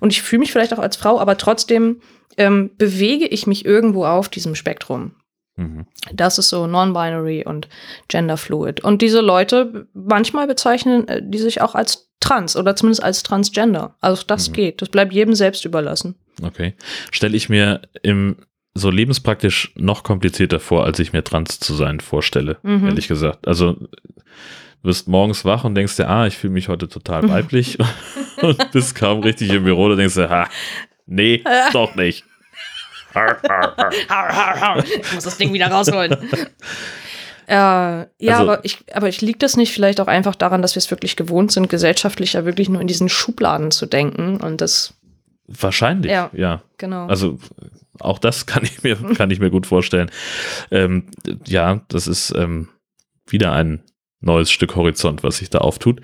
und ich fühle mich vielleicht auch als Frau, aber trotzdem ähm, bewege ich mich irgendwo auf diesem Spektrum. Mhm. Das ist so non-binary und genderfluid. Und diese Leute, manchmal bezeichnen äh, die sich auch als trans oder zumindest als transgender. Also das Mhm. geht. Das bleibt jedem selbst überlassen. Okay. Stelle ich mir im so lebenspraktisch noch komplizierter vor, als ich mir trans zu sein vorstelle, Mhm. ehrlich gesagt. Also du wirst morgens wach und denkst dir, ah, ich fühle mich heute total weiblich und bist kaum richtig im Büro, da denkst du, ha, nee, doch nicht. Har, har, har. Ich muss das Ding wieder rausholen. Äh, ja, Also- aber ich, aber ich liegt das nicht vielleicht auch einfach daran, dass wir es wirklich gewohnt sind, gesellschaftlich ja wirklich nur in diesen Schubladen zu denken und das, Wahrscheinlich, ja. Ja. genau. Also auch das kann ich mir, kann ich mir gut vorstellen. Ähm, ja, das ist ähm, wieder ein neues Stück Horizont, was sich da auftut.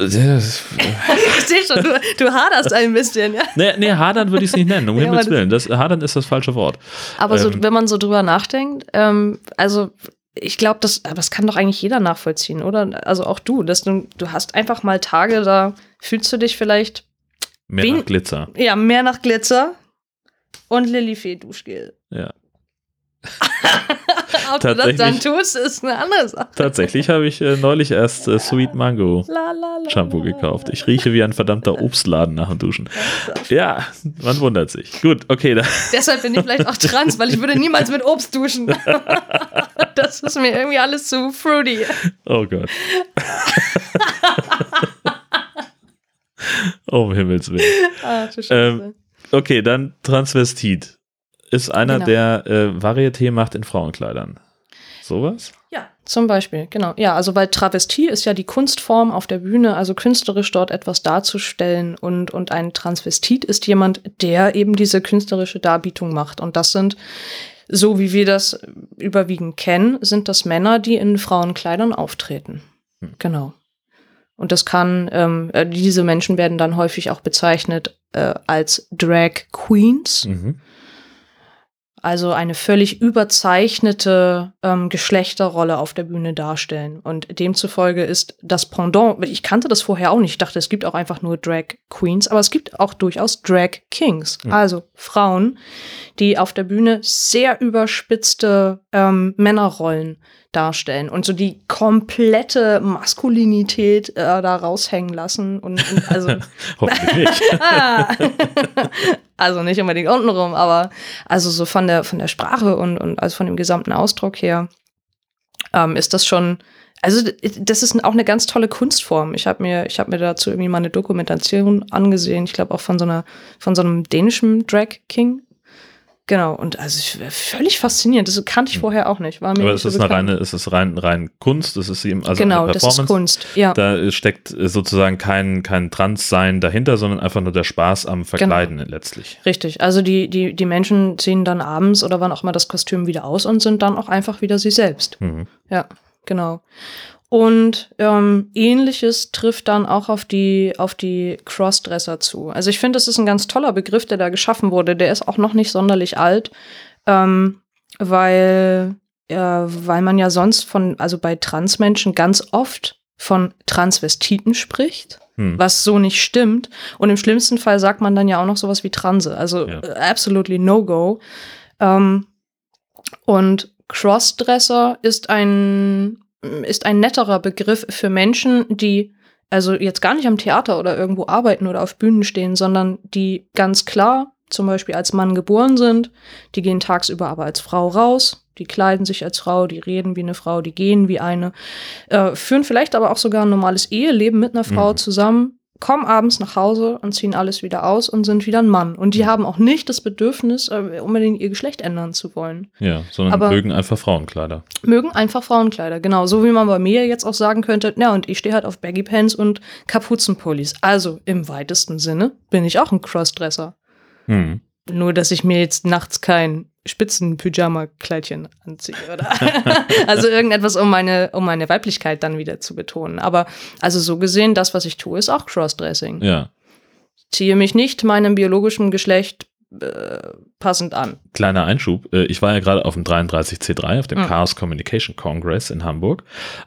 Ich sehe schon, du, du haderst ein bisschen, ja. Nee, nee hadern würde ich es nicht nennen, um Ja, Himmels Willen. Das, hadern ist das falsche Wort. Aber so, Ähm. wenn man so drüber nachdenkt, ähm, also ich glaube, das, aber das kann doch eigentlich jeder nachvollziehen, oder? Also auch du, dass du, du hast einfach mal Tage, da fühlst du dich vielleicht Mehr Wen- nach Glitzer. ja mehr nach Glitzer und Lilifee Duschgel. Ja. Ob du das dann Tatsächlich. tust, ist eine andere Sache. Tatsächlich habe ich äh, neulich erst äh, Sweet Mango La, la, la, Shampoo gekauft. Ich rieche wie ein verdammter Obstladen nach dem Duschen. Ja, man wundert sich. Gut, okay, da, Deshalb bin ich vielleicht auch trans, weil ich würde niemals mit Obst duschen. das ist mir irgendwie alles zu fruity. oh Gott. oh, um Himmels Willen. Ah. Ähm, Okay, dann Transvestit. Ist einer, Genau. der äh, Varieté macht in Frauenkleidern. Sowas? Ja, zum Beispiel, genau. Ja, also weil Travestie ist ja die Kunstform auf der Bühne, also künstlerisch dort etwas darzustellen und, und ein Transvestit ist jemand, der eben diese künstlerische Darbietung macht. Und das sind, so wie wir das überwiegend kennen, sind das Männer, die in Frauenkleidern auftreten. Hm. Genau. Und das kann, ähm, äh, diese Menschen werden dann häufig auch bezeichnet äh, als Drag Queens. Mhm. Also eine völlig überzeichnete ähm, Geschlechterrolle auf der Bühne darstellen. Und demzufolge ist das Pendant, ich kannte das vorher auch nicht, ich dachte, es gibt auch einfach nur Drag Queens, aber es gibt auch durchaus Drag Kings. Mhm. Also Frauen, die auf der Bühne sehr überspitzte ähm, Männerrollen darstellen und so die komplette Maskulinität äh, da raushängen lassen. Und, und also Hoffentlich nicht. also nicht unbedingt untenrum, aber also so von der, von der Sprache und, und also von dem gesamten Ausdruck her ähm, ist das schon, also das ist auch eine ganz tolle Kunstform. Ich habe mir, ich habe mir dazu irgendwie mal eine Dokumentation angesehen, ich glaube auch von so einer, von so einem dänischen Drag King. Genau, und also ich- völlig faszinierend. Das kannte ich vorher auch nicht. War mir Hm. Aber nicht es ist eine reine, es ist rein, rein Kunst, es ist eben, also genau, eine das ist Performance. Kunst. Ja. Da steckt sozusagen kein, kein Transsein dahinter, sondern einfach nur der Spaß am Verkleiden letztlich. Richtig, also die, die, die Menschen ziehen dann abends oder wann auch immer das Kostüm wieder aus und sind dann auch einfach wieder sie selbst. Mhm. Ja, genau. Und ähm, ähnliches trifft dann auch auf die, auf die Crossdresser zu. Also ich finde, das ist ein ganz toller Begriff, der da geschaffen wurde. Der ist auch noch nicht sonderlich alt, ähm, weil, äh, weil man ja sonst von, also bei Transmenschen ganz oft von Transvestiten spricht Hm. was so nicht stimmt. Und im schlimmsten Fall sagt man dann ja auch noch sowas wie Transe. Also Ja. äh, absolutely no go. Ähm, und Crossdresser ist ein, ist ein netterer Begriff für Menschen, die also jetzt gar nicht am Theater oder irgendwo arbeiten oder auf Bühnen stehen, sondern die ganz klar zum Beispiel als Mann geboren sind, die gehen tagsüber aber als Frau raus, die kleiden sich als Frau, die reden wie eine Frau, die gehen wie eine, äh, führen vielleicht aber auch sogar ein normales Eheleben mit einer Frau Mhm. zusammen, kommen abends nach Hause und ziehen alles wieder aus und sind wieder ein Mann. Und die haben auch nicht das Bedürfnis, äh, unbedingt ihr Geschlecht ändern zu wollen. Ja, sondern Aber- mögen einfach Frauenkleider. Mögen einfach Frauenkleider, genau. So wie man bei mir jetzt auch sagen könnte, na und ich stehe halt auf Baggy Pants und Kapuzenpullis. Also im weitesten Sinne bin ich auch ein Crossdresser. Hm. Nur, dass ich mir jetzt nachts kein Spitzen-Pyjama-Kleidchen anziehe, oder? also irgendetwas, um meine, um meine Weiblichkeit dann wieder zu betonen. Aber also so gesehen, das, was ich tue, ist auch Crossdressing. Ja. Ziehe mich nicht meinem biologischen Geschlecht äh, passend an. Kleiner Einschub. äh, Ich war ja gerade auf dem 33C3, auf dem Mhm. Chaos Communication Congress in Hamburg.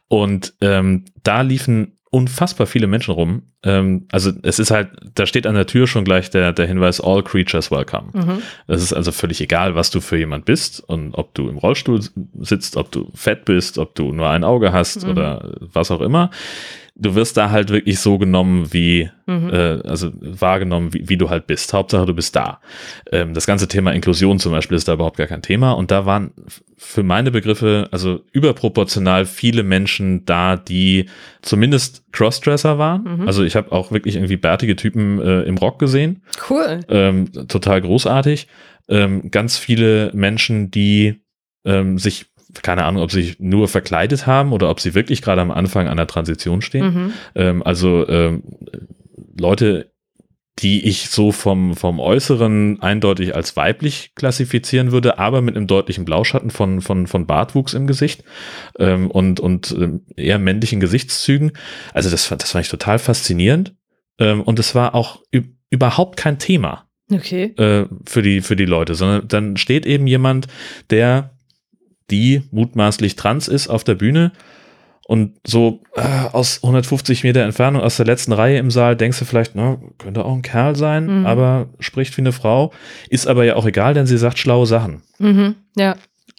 Und ähm, da liefen unfassbar viele Menschen rum. Ähm, also es ist halt, da steht an der Tür schon gleich der, der Hinweis, all creatures welcome. Mhm. Es ist also völlig egal, was du für jemand bist und ob du im Rollstuhl sitzt, ob du fett bist, ob du nur ein Auge hast Mhm. oder was auch immer. Du wirst da halt wirklich so genommen, wie, Mhm. äh, also wahrgenommen, wie, wie du halt bist. Hauptsache, du bist da. Ähm, das ganze Thema Inklusion zum Beispiel ist da überhaupt gar kein Thema. Und da waren für meine Begriffe also überproportional viele Menschen da, die zumindest Crossdresser waren. Mhm. Also ich habe auch wirklich irgendwie bärtige Typen äh, im Rock gesehen. Cool. Ähm, total großartig. Ähm, ganz viele Menschen, die ähm, sich, keine Ahnung, ob sie sich nur verkleidet haben oder ob sie wirklich gerade am Anfang einer Transition stehen. Mhm. Ähm, also ähm, Leute, die ich so vom, vom Äußeren eindeutig als weiblich klassifizieren würde, aber mit einem deutlichen Blauschatten von, von, von Bartwuchs im Gesicht ähm, und, und ähm, eher männlichen Gesichtszügen. Also das, fand- das fand ich total faszinierend. Ähm, und es war auch üb- überhaupt kein Thema Okay. äh, für, die, für die Leute, sondern dann steht eben jemand, der die mutmaßlich trans ist auf der Bühne und so äh, aus 150 Meter Entfernung aus der letzten Reihe im Saal denkst du vielleicht, na, könnte auch ein Kerl sein, Mhm. aber spricht wie eine Frau, ist aber ja auch egal, denn sie sagt schlaue Sachen. Mhm. Ja.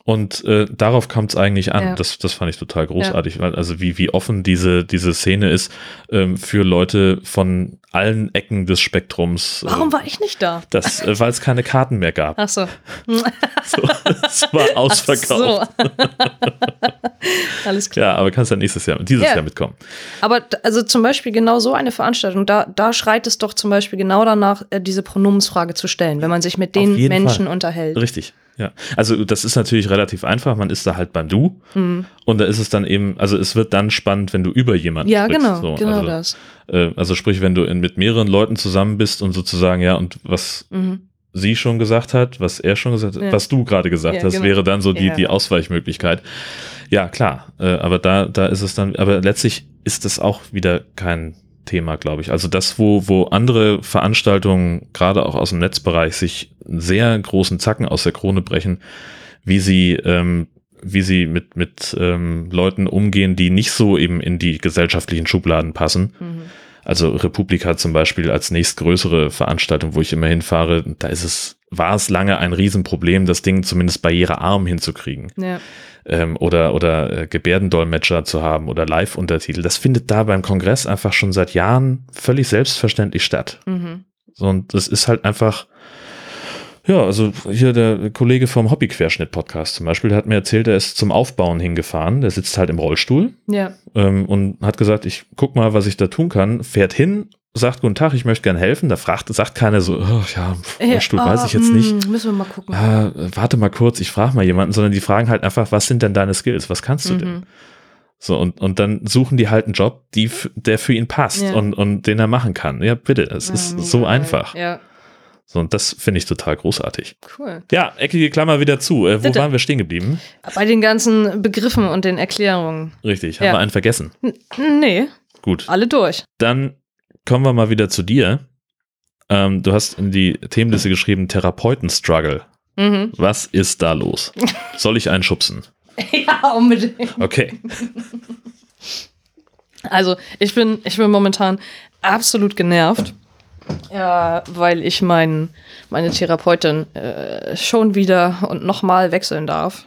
Und äh, darauf kommt es eigentlich an. Ja. Das, das fand ich total großartig, weil also wie, wie offen diese, diese Szene ist ähm, für Leute von allen Ecken des Spektrums. äh, Warum war ich nicht da? das, äh, weil es keine Karten mehr gab. Ach so. So, es war ausverkauft. Ach so. Alles klar. Ja, aber kannst ja nächstes Jahr, dieses Ja. Jahr mitkommen. Aber also zum Beispiel genau so eine Veranstaltung, da, da schreit es doch zum Beispiel genau danach, äh, diese Pronomensfrage zu stellen, wenn man sich mit den Menschen Fall. unterhält. Richtig. Ja. Also das ist natürlich relativ einfach. Man ist da halt beim Du Mhm. und da ist es dann eben, also es wird dann spannend, wenn du über jemanden Ja, sprichst. genau, So, genau also, das. Äh, also sprich, wenn du in, mit mehreren Leuten zusammen bist und sozusagen, ja, und was Mhm. sie schon gesagt hat, was er schon gesagt hat, Ja. was du gerade gesagt Ja, hast, genau. wäre dann so die, Ja. die Ausweichmöglichkeit. Ja, klar. Äh, aber da, da ist es dann, aber letztlich ist das auch wieder kein Thema, glaube ich. Also das, wo, wo andere Veranstaltungen, gerade auch aus dem Netzbereich, sich sehr großen Zacken aus der Krone brechen, wie sie, ähm, wie sie mit, mit ähm, Leuten umgehen, die nicht so eben in die gesellschaftlichen Schubladen passen. Mhm. Also Republika zum Beispiel als nächstgrößere Veranstaltung, wo ich immer hinfahre, da ist es, war es lange ein Riesenproblem, das Ding zumindest barrierearm hinzukriegen. Ja. Ähm, oder oder äh, Gebärdendolmetscher zu haben oder Live-Untertitel. Das findet da beim Kongress einfach schon seit Jahren völlig selbstverständlich statt. Mhm. So, und das ist halt einfach, ja, also hier der Kollege vom Hobbyquerschnitt-Podcast zum Beispiel, der hat mir erzählt, er ist zum Aufbauen hingefahren, der sitzt halt im Rollstuhl Ja. ähm, und hat gesagt, ich guck mal, was ich da tun kann, fährt hin, sagt guten Tag, ich möchte gern helfen, da fragt, sagt keiner so, oh, ja, Rollstuhl Ja, weiß ah, ich jetzt hm, nicht. Müssen wir mal gucken. Ah, warte mal kurz, ich frage mal jemanden, sondern die fragen halt einfach, was sind denn deine Skills, was kannst du denn? Mhm. So, und, und dann suchen die halt einen Job, die, der für ihn passt Ja. und, und den er machen kann. Ja, bitte, es Ja, ist so einfach. Ja, So, und das finde ich total großartig. cool. Ja, eckige Klammer wieder zu. Äh, wo Bitte. waren wir stehen geblieben? Bei den ganzen Begriffen und den Erklärungen. Richtig, haben Ja. wir einen vergessen. N nee, Gut, alle durch. dann kommen wir mal wieder zu dir. Ähm, du hast in die Themenliste geschrieben, Therapeuten-Struggle. Mhm. Was ist da los? Soll ich einen schubsen? Ja, unbedingt. Okay. Also, ich bin, ich bin momentan absolut genervt, ja, weil ich mein, meine Therapeutin äh, schon wieder und nochmal wechseln darf.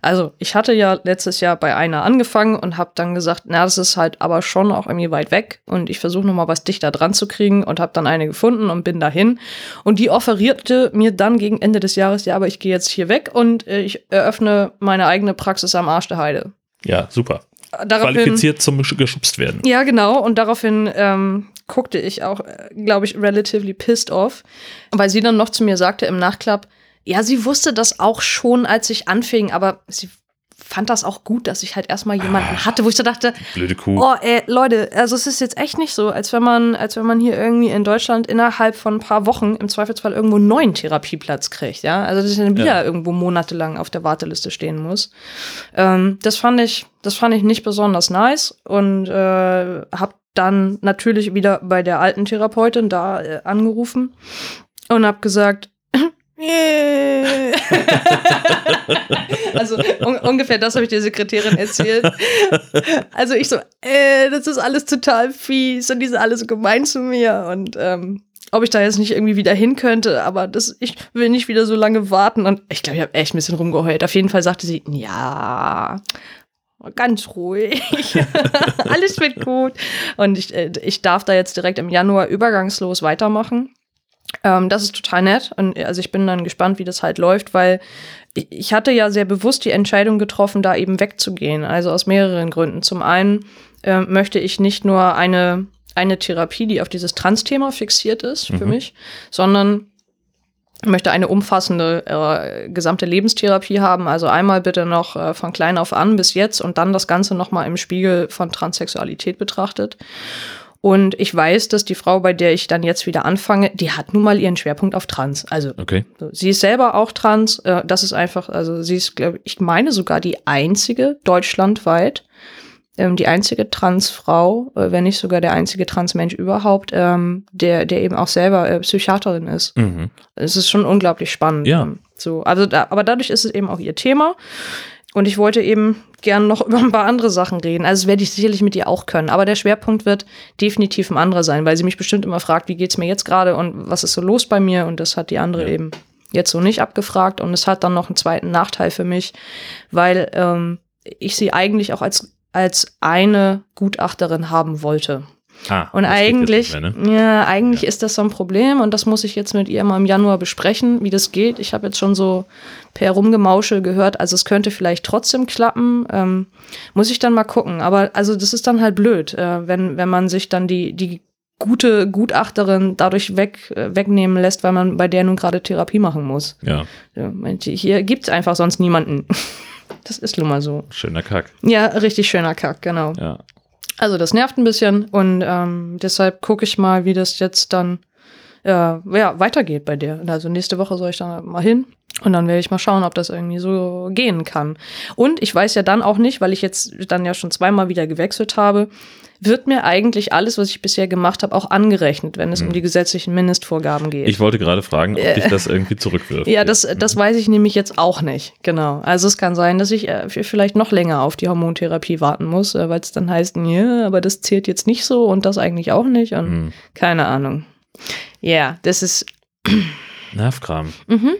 Also, ich hatte ja letztes Jahr bei einer angefangen und habe dann gesagt, na, das ist halt aber schon auch irgendwie weit weg und ich versuche nochmal was dichter dran zu kriegen und habe dann eine gefunden und bin dahin. Und die offerierte mir dann gegen Ende des Jahres, ja, aber ich gehe jetzt hier weg und äh, ich eröffne meine eigene Praxis am Arsch der Heide. Ja, super. Daraufhin, Qualifiziert zum geschubst werden. ja, genau. Und daraufhin ähm, guckte ich auch, glaube ich, relatively pissed off, weil sie dann noch zu mir sagte im Nachklapp, ja, sie wusste das auch schon, als ich anfing, aber sie fand das auch gut, dass ich halt erstmal jemanden hatte, wo ich so dachte, Blöde Kuh. oh, ey, Leute, also es ist jetzt echt nicht so, als wenn man, als wenn man hier irgendwie in Deutschland innerhalb von ein paar Wochen im Zweifelsfall irgendwo einen neuen Therapieplatz kriegt, ja. Also dass ich dann wieder Ja. irgendwo monatelang auf der Warteliste stehen muss. Ähm, das fand ich, das fand ich nicht besonders nice und äh, habe dann natürlich wieder bei der alten Therapeutin da äh, angerufen und habe gesagt, also un ungefähr das habe ich der Sekretärin erzählt. Also ich so, äh, das ist alles total fies und die sind alle so gemein zu mir und ähm, ob ich da jetzt nicht irgendwie wieder hin könnte, aber das, ich will nicht wieder so lange warten und ich glaube, ich habe echt ein bisschen rumgeheult. Auf jeden Fall sagte sie, ja, ganz ruhig, alles wird gut und ich, äh, ich darf da jetzt direkt im Januar übergangslos weitermachen. Ähm, das ist total nett. Und also ich bin dann gespannt, wie das halt läuft, weil ich- hatte ja sehr bewusst die Entscheidung getroffen, da eben wegzugehen. Also aus mehreren Gründen. Zum einen ähm, möchte ich nicht nur eine, eine Therapie, die auf dieses Trans-Thema fixiert ist für Mhm. mich, sondern möchte eine umfassende äh, gesamte Lebenstherapie haben. Also einmal bitte noch äh, von klein auf an bis jetzt und dann das Ganze nochmal im Spiegel von Transsexualität betrachtet. Und ich weiß, dass die Frau, bei der ich dann jetzt wieder anfange, die hat nun mal ihren Schwerpunkt auf Trans. Also Okay. Sie ist selber auch trans. Äh, das ist einfach, also sie ist, glaube ich, meine sogar die einzige deutschlandweit, ähm, die einzige Transfrau, äh, wenn nicht sogar der einzige Transmensch überhaupt, ähm, der, der eben auch selber äh, Psychiaterin ist. Mhm. Es ist schon unglaublich spannend. Ja. Ähm, So, also da, aber dadurch ist es eben auch ihr Thema. Und ich wollte eben gern noch über ein paar andere Sachen reden. Also das werde ich sicherlich mit ihr auch können. Aber der Schwerpunkt wird definitiv ein anderer sein, weil sie mich bestimmt immer fragt, wie geht's mir jetzt gerade und was ist so los bei mir? Und das hat die andere Ja. eben jetzt so nicht abgefragt. Und es hat dann noch einen zweiten Nachteil für mich, weil ähm, ich sie eigentlich auch als, als eine Gutachterin haben wollte. Ah, Und eigentlich, mehr, ne? ja, eigentlich ist das so ein Problem und das muss ich jetzt mit ihr mal im Januar besprechen, wie das geht. Ich habe jetzt schon so per Rumgemauschel gehört, also es könnte vielleicht trotzdem klappen. Ähm, muss ich dann mal gucken. Aber also das ist dann halt blöd, äh, wenn, wenn man sich dann die, die gute Gutachterin dadurch weg, äh, wegnehmen lässt, weil man bei der nun gerade Therapie machen muss. Ja, Ja, hier gibt's einfach sonst niemanden. Das ist nun mal so. schöner Kack. Ja, richtig schöner Kack, genau. Ja. Also das nervt ein bisschen und ähm, deshalb gucke ich mal, wie das jetzt dann äh, ja, weitergeht bei der. Also nächste Woche soll ich dann mal hin Und dann werde ich mal schauen, ob das irgendwie so gehen kann. Und ich weiß ja dann auch nicht, weil ich jetzt dann ja schon zweimal wieder gewechselt habe, wird mir eigentlich alles, was ich bisher gemacht habe, auch angerechnet, wenn es um die gesetzlichen Mindestvorgaben geht. Hm. Ich wollte gerade fragen, ob dich das irgendwie zurückwirft. ja, das, das weiß ich nämlich jetzt auch nicht. Genau. Also es kann sein, dass ich äh, vielleicht noch länger auf die Hormontherapie warten muss, äh, weil es dann heißt, ja, aber das zählt jetzt nicht so und das eigentlich auch nicht und Hm. keine Ahnung. Ja, das ist, Nervkram. mhm.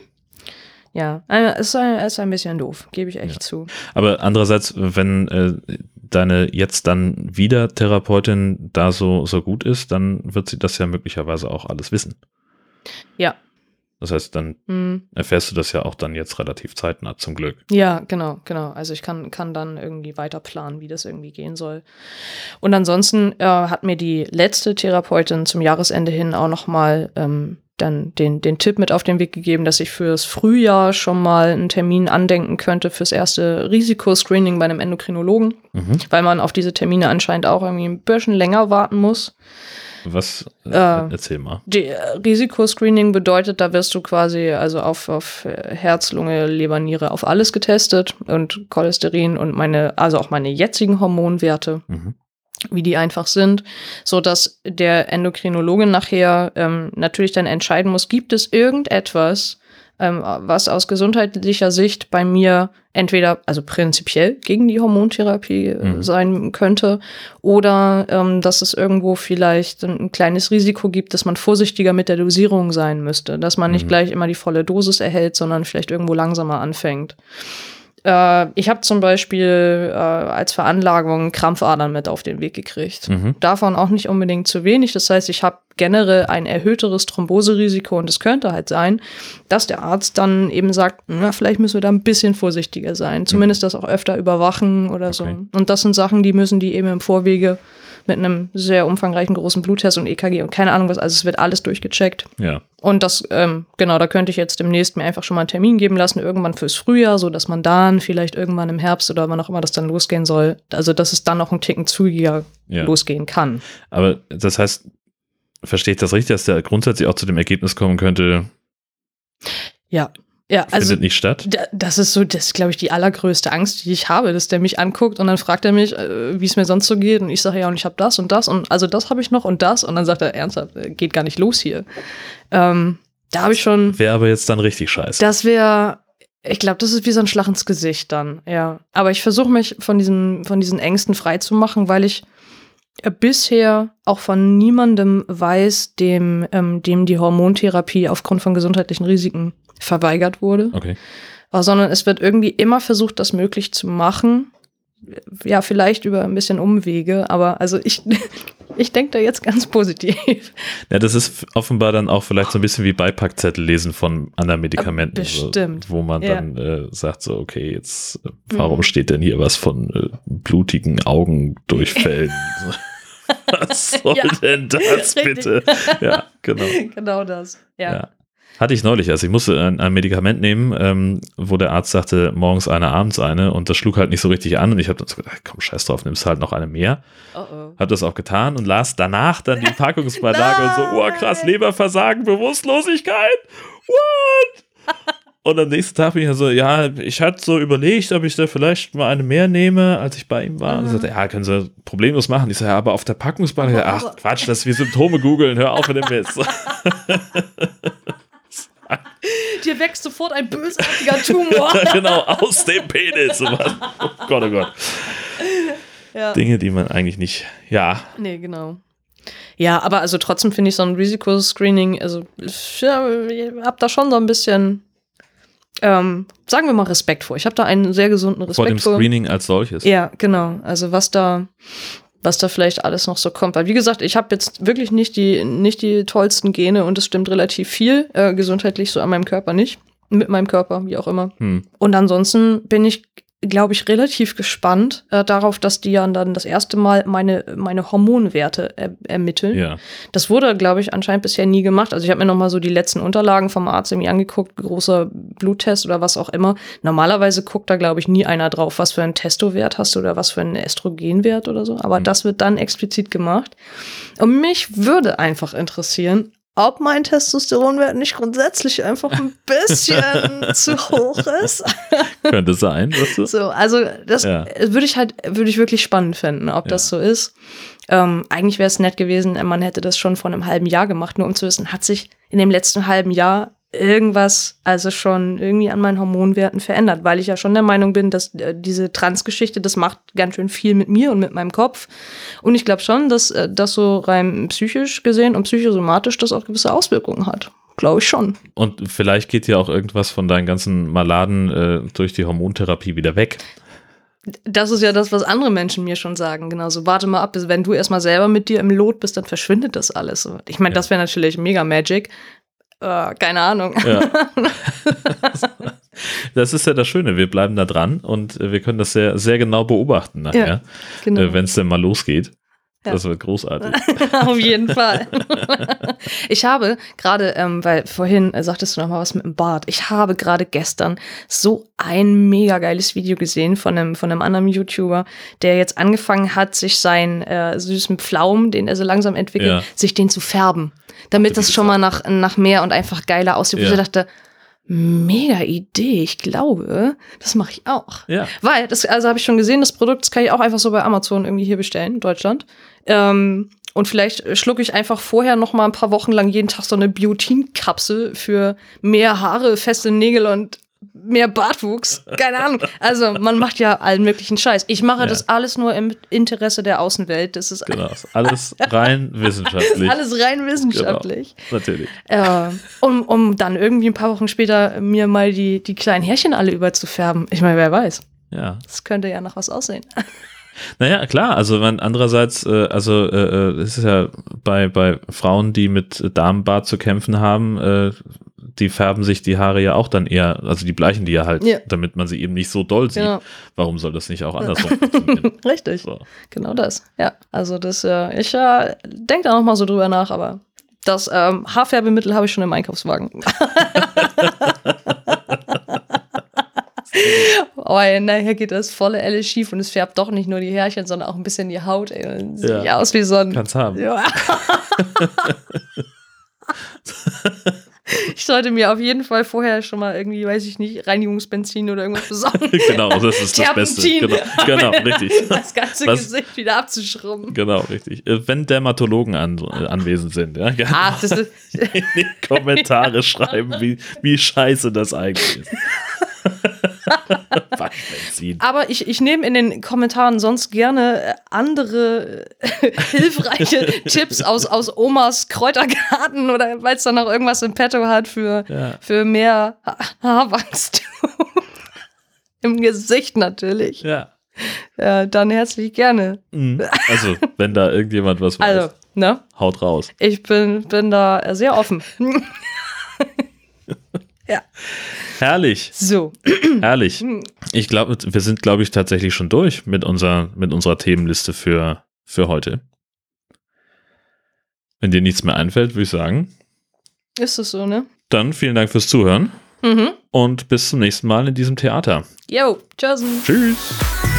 Ja, äh, es ist, ein, es ist ein bisschen doof, gebe ich echt zu. Aber andererseits, wenn äh, deine jetzt dann wieder Therapeutin da so, so gut ist, dann wird sie das ja möglicherweise auch alles wissen. Ja. Das heißt, dann Hm. erfährst du das ja auch dann jetzt relativ zeitnah, zum Glück. Ja, genau, genau. Also ich kann, kann dann irgendwie weiter planen, wie das irgendwie gehen soll. Und ansonsten äh, hat mir die letzte Therapeutin zum Jahresende hin auch nochmal ähm, dann den, den Tipp mit auf den Weg gegeben, dass ich fürs Frühjahr schon mal einen Termin andenken könnte fürs erste Risikoscreening bei einem Endokrinologen, Mhm. weil man auf diese Termine anscheinend auch irgendwie ein bisschen länger warten muss. Was? Äh, Äh, erzähl mal. Die äh, Risikoscreening bedeutet, da wirst du quasi also auf, auf Herz, Lunge, Leber, Niere, auf alles getestet und Cholesterin und meine, also auch meine jetzigen Hormonwerte, Mhm. Wie die einfach sind, so dass der Endokrinologe nachher ähm, natürlich dann entscheiden muss, gibt es irgendetwas, ähm, was aus gesundheitlicher Sicht bei mir entweder, also prinzipiell gegen die Hormontherapie äh, Mhm. sein könnte oder ähm, dass es irgendwo vielleicht ein, ein kleines Risiko gibt, dass man vorsichtiger mit der Dosierung sein müsste, dass man nicht Mhm. gleich immer die volle Dosis erhält, sondern vielleicht irgendwo langsamer anfängt. Äh, ich habe zum Beispiel äh, als Veranlagung Krampfadern mit auf den Weg gekriegt. Mhm. Davon auch nicht unbedingt zu wenig. Das heißt, ich habe generell ein erhöhteres Thromboserisiko und es könnte halt sein, dass der Arzt dann eben sagt, na, vielleicht müssen wir da ein bisschen vorsichtiger sein. Zumindest das auch öfter überwachen oder so. Okay. Und das sind Sachen, die müssen die eben im Vorwege mit einem sehr umfangreichen großen Bluttest und EKG und keine Ahnung was, also es wird alles durchgecheckt. Ja. Und das, ähm, genau, da könnte ich jetzt demnächst mir einfach schon mal einen Termin geben lassen, irgendwann fürs Frühjahr, so dass man dann vielleicht irgendwann im Herbst oder wann auch immer das dann losgehen soll, also dass es dann noch einen Ticken zügiger Ja. losgehen kann. Aber das heißt, verstehe ich das richtig, dass der grundsätzlich auch zu dem Ergebnis kommen könnte, Ja. Ja, also findet nicht statt? da- das ist so, das ist, glaube ich, die allergrößte Angst, die ich habe, dass der mich anguckt und dann fragt er mich, äh, wie es mir sonst so geht. Und ich sage, ja, und ich habe das und das und also das habe ich noch und das. Und dann sagt er, ernsthaft, äh, geht gar nicht los hier. Ähm, da habe ich schon. Wäre aber jetzt dann richtig scheiße. Das wäre, ich glaube, das ist wie so ein Schlag ins Gesicht dann, ja. Aber ich versuche mich von diesen, von diesen Ängsten frei zu machen, weil ich äh, bisher auch von niemandem weiß, dem, ähm, dem die Hormontherapie aufgrund von gesundheitlichen Risiken verweigert wurde, Okay. äh, sondern es wird irgendwie immer versucht, das möglich zu machen. Ja, vielleicht über ein bisschen Umwege, aber also ich, ich denke da jetzt ganz positiv. Ja, das ist offenbar dann auch vielleicht so ein bisschen wie Beipackzettel lesen von anderen Medikamenten. Bestimmt. So, wo man Ja. dann äh, sagt so, okay, jetzt, äh, warum Mhm. steht denn hier was von äh, blutigen Augendurchfällen? Was soll Ja. denn das Richtig. bitte? Ja, genau. genau das. Ja. ja. Hatte ich neulich, also ich musste ein, ein Medikament nehmen, ähm, wo der Arzt sagte, morgens eine, abends eine und das schlug halt nicht so richtig an und ich habe dann so gedacht, komm, scheiß drauf, nimmst halt noch eine mehr. Oh oh. Hab das auch getan und las danach dann die Packungsbeilage und so, oh krass, Leberversagen, Bewusstlosigkeit, what? Und am nächsten Tag bin ich so, ja, ich hatte so überlegt, ob ich da vielleicht mal eine mehr nehme, als ich bei ihm war. Und er sagte, ja, können Sie problemlos machen. Ich sage, ja, aber auf der Packungsbeilage, Aber- ach Quatsch, das ist wie Symptome googeln, hör auf mit dem Mist. Dir wächst sofort ein bösartiger Tumor. genau, aus dem Penis. Was. Oh Gott, oh Gott. ja. Dinge, die man eigentlich nicht, ja, Nee, genau. Ja, aber also trotzdem finde ich so ein Risikoscreening, also ich ja, habe da schon so ein bisschen, ähm, sagen wir mal Respekt vor. Ich habe da einen sehr gesunden Respekt vor dem Screening als solches. Ja, genau. Also was da, was da vielleicht alles noch so kommt. Weil wie gesagt, ich habe jetzt wirklich nicht die, nicht die tollsten Gene und es stimmt relativ viel äh, gesundheitlich so an meinem Körper nicht, mit meinem Körper, wie auch immer. Hm. Und ansonsten bin ich, glaube ich, relativ gespannt äh, darauf, dass die ja dann das erste Mal meine, meine Hormonwerte er ermitteln. Ja. Das wurde, glaube ich, anscheinend bisher nie gemacht. Also ich habe mir noch mal so die letzten Unterlagen vom Arzt irgendwie angeguckt, großer Bluttest oder was auch immer. Normalerweise guckt da, glaube ich, nie einer drauf, was für einen Testowert hast du oder was für einen Estrogenwert oder so. Aber Mhm. das wird dann explizit gemacht. Und mich würde einfach interessieren, ob mein Testosteronwert nicht grundsätzlich einfach ein bisschen zu hoch ist. Könnte sein, weißt du? So, also das Ja. würde ich halt, würde ich wirklich spannend finden, ob das so ist. Ähm, eigentlich wäre es nett gewesen, man hätte das schon vor einem halben Jahr gemacht, nur um zu wissen, hat sich in dem letzten halben Jahr irgendwas also schon irgendwie an meinen Hormonwerten verändert, weil ich ja schon der Meinung bin, dass äh, diese Transgeschichte, das macht ganz schön viel mit mir und mit meinem Kopf. Und ich glaube schon, dass äh, das so rein psychisch gesehen und psychosomatisch das auch gewisse Auswirkungen hat. Glaube ich schon. Und vielleicht geht ja auch irgendwas von deinen ganzen Maladen äh, durch die Hormontherapie wieder weg. Das ist ja das, was andere Menschen mir schon sagen. Genauso, warte mal ab, bis wenn du erstmal selber mit dir im Lot bist, dann verschwindet das alles. Ich meine, Ja. das wäre natürlich mega Magic. Äh, keine Ahnung. Ja. das ist ja das Schöne, wir bleiben da dran und wir können das sehr, sehr genau beobachten nachher, genau. äh, wenn es denn mal losgeht. Ja. Das wird großartig. Auf jeden Fall. ich habe gerade, ähm, weil vorhin äh, sagtest du noch mal was mit dem Bart. Ich habe gerade gestern so ein mega geiles Video gesehen von einem, von einem anderen YouTuber, der jetzt angefangen hat, sich seinen äh, süßen Pflaumen, den er so langsam entwickelt, Ja. sich den zu färben. Damit das schon mal nach, nach mehr und einfach geiler aussieht. Ja. ich dachte, mega Idee. Ich glaube, das mache ich auch. Ja. Weil, das, also habe ich schon gesehen, das Produkt das kann ich auch einfach so bei Amazon irgendwie hier bestellen, in Deutschland. Ähm, und vielleicht schlucke ich einfach vorher noch mal ein paar Wochen lang jeden Tag so eine Biotin-Kapsel für mehr Haare, feste Nägel und mehr Bartwuchs. Keine Ahnung. Also man macht ja allen möglichen Scheiß. Ich mache Ja. das alles nur im Interesse der Außenwelt. Das ist Genau. Alles rein wissenschaftlich. alles rein wissenschaftlich. Natürlich. Äh, um, um dann irgendwie ein paar Wochen später mir mal die, die kleinen Härchen alle überzufärben. Ich meine, wer weiß. Ja. Das könnte ja nach was aussehen. Naja, klar, also man andererseits, äh, also äh, äh, es ist ja bei, bei Frauen, die mit Darmbart zu kämpfen haben, äh, die färben sich die Haare ja auch dann eher, also die bleichen die ja halt, Ja. damit man sie eben nicht so doll sieht. Genau. Warum soll das nicht auch andersrum funktionieren? Richtig. So. Genau das. Ja, also das, äh, ich äh, denke da noch mal so drüber nach, aber das ähm, Haarfärbemittel habe ich schon im Einkaufswagen. Aber nachher geht das volle Elle schief und es färbt doch nicht nur die Härchen, sondern auch ein bisschen die Haut. Ey. Sieht Ja. ja aus wie so ein. Kann's haben. Ja. ich sollte mir auf jeden Fall vorher schon mal irgendwie, weiß ich nicht, Reinigungsbenzin oder irgendwas besorgen. genau, das ist das Beste. Genau, genau richtig. Das ganze Was- Gesicht wieder abzuschrubben. Genau, richtig. Äh, Wenn Dermatologen an, äh, anwesend sind, ja, Ach, das ist. in die Kommentare schreiben, wie, wie scheiße das eigentlich ist. Waschbenzin. Aber ich, ich nehme in den Kommentaren sonst gerne äh, andere äh, hilfreiche Tipps aus, aus Omas Kräutergarten oder weil es dann noch irgendwas im Petto hat für, Ja. für mehr ha Haarwachstum. Im Gesicht natürlich. Ja. Ja, dann herzlich gerne. Mhm. Also, wenn da irgendjemand was weiß, Also, ne? haut raus. Ich bin, bin da sehr offen. Ja. Herrlich, So. herrlich. Ich glaube, wir sind, glaube ich, tatsächlich schon durch mit, unserer mit unserer Themenliste für, für heute. Wenn dir nichts mehr einfällt, würde ich sagen, Ist es so, ne? dann vielen Dank fürs Zuhören Mhm. und bis zum nächsten Mal in diesem Theater. Jo, tschüss. Tschüss.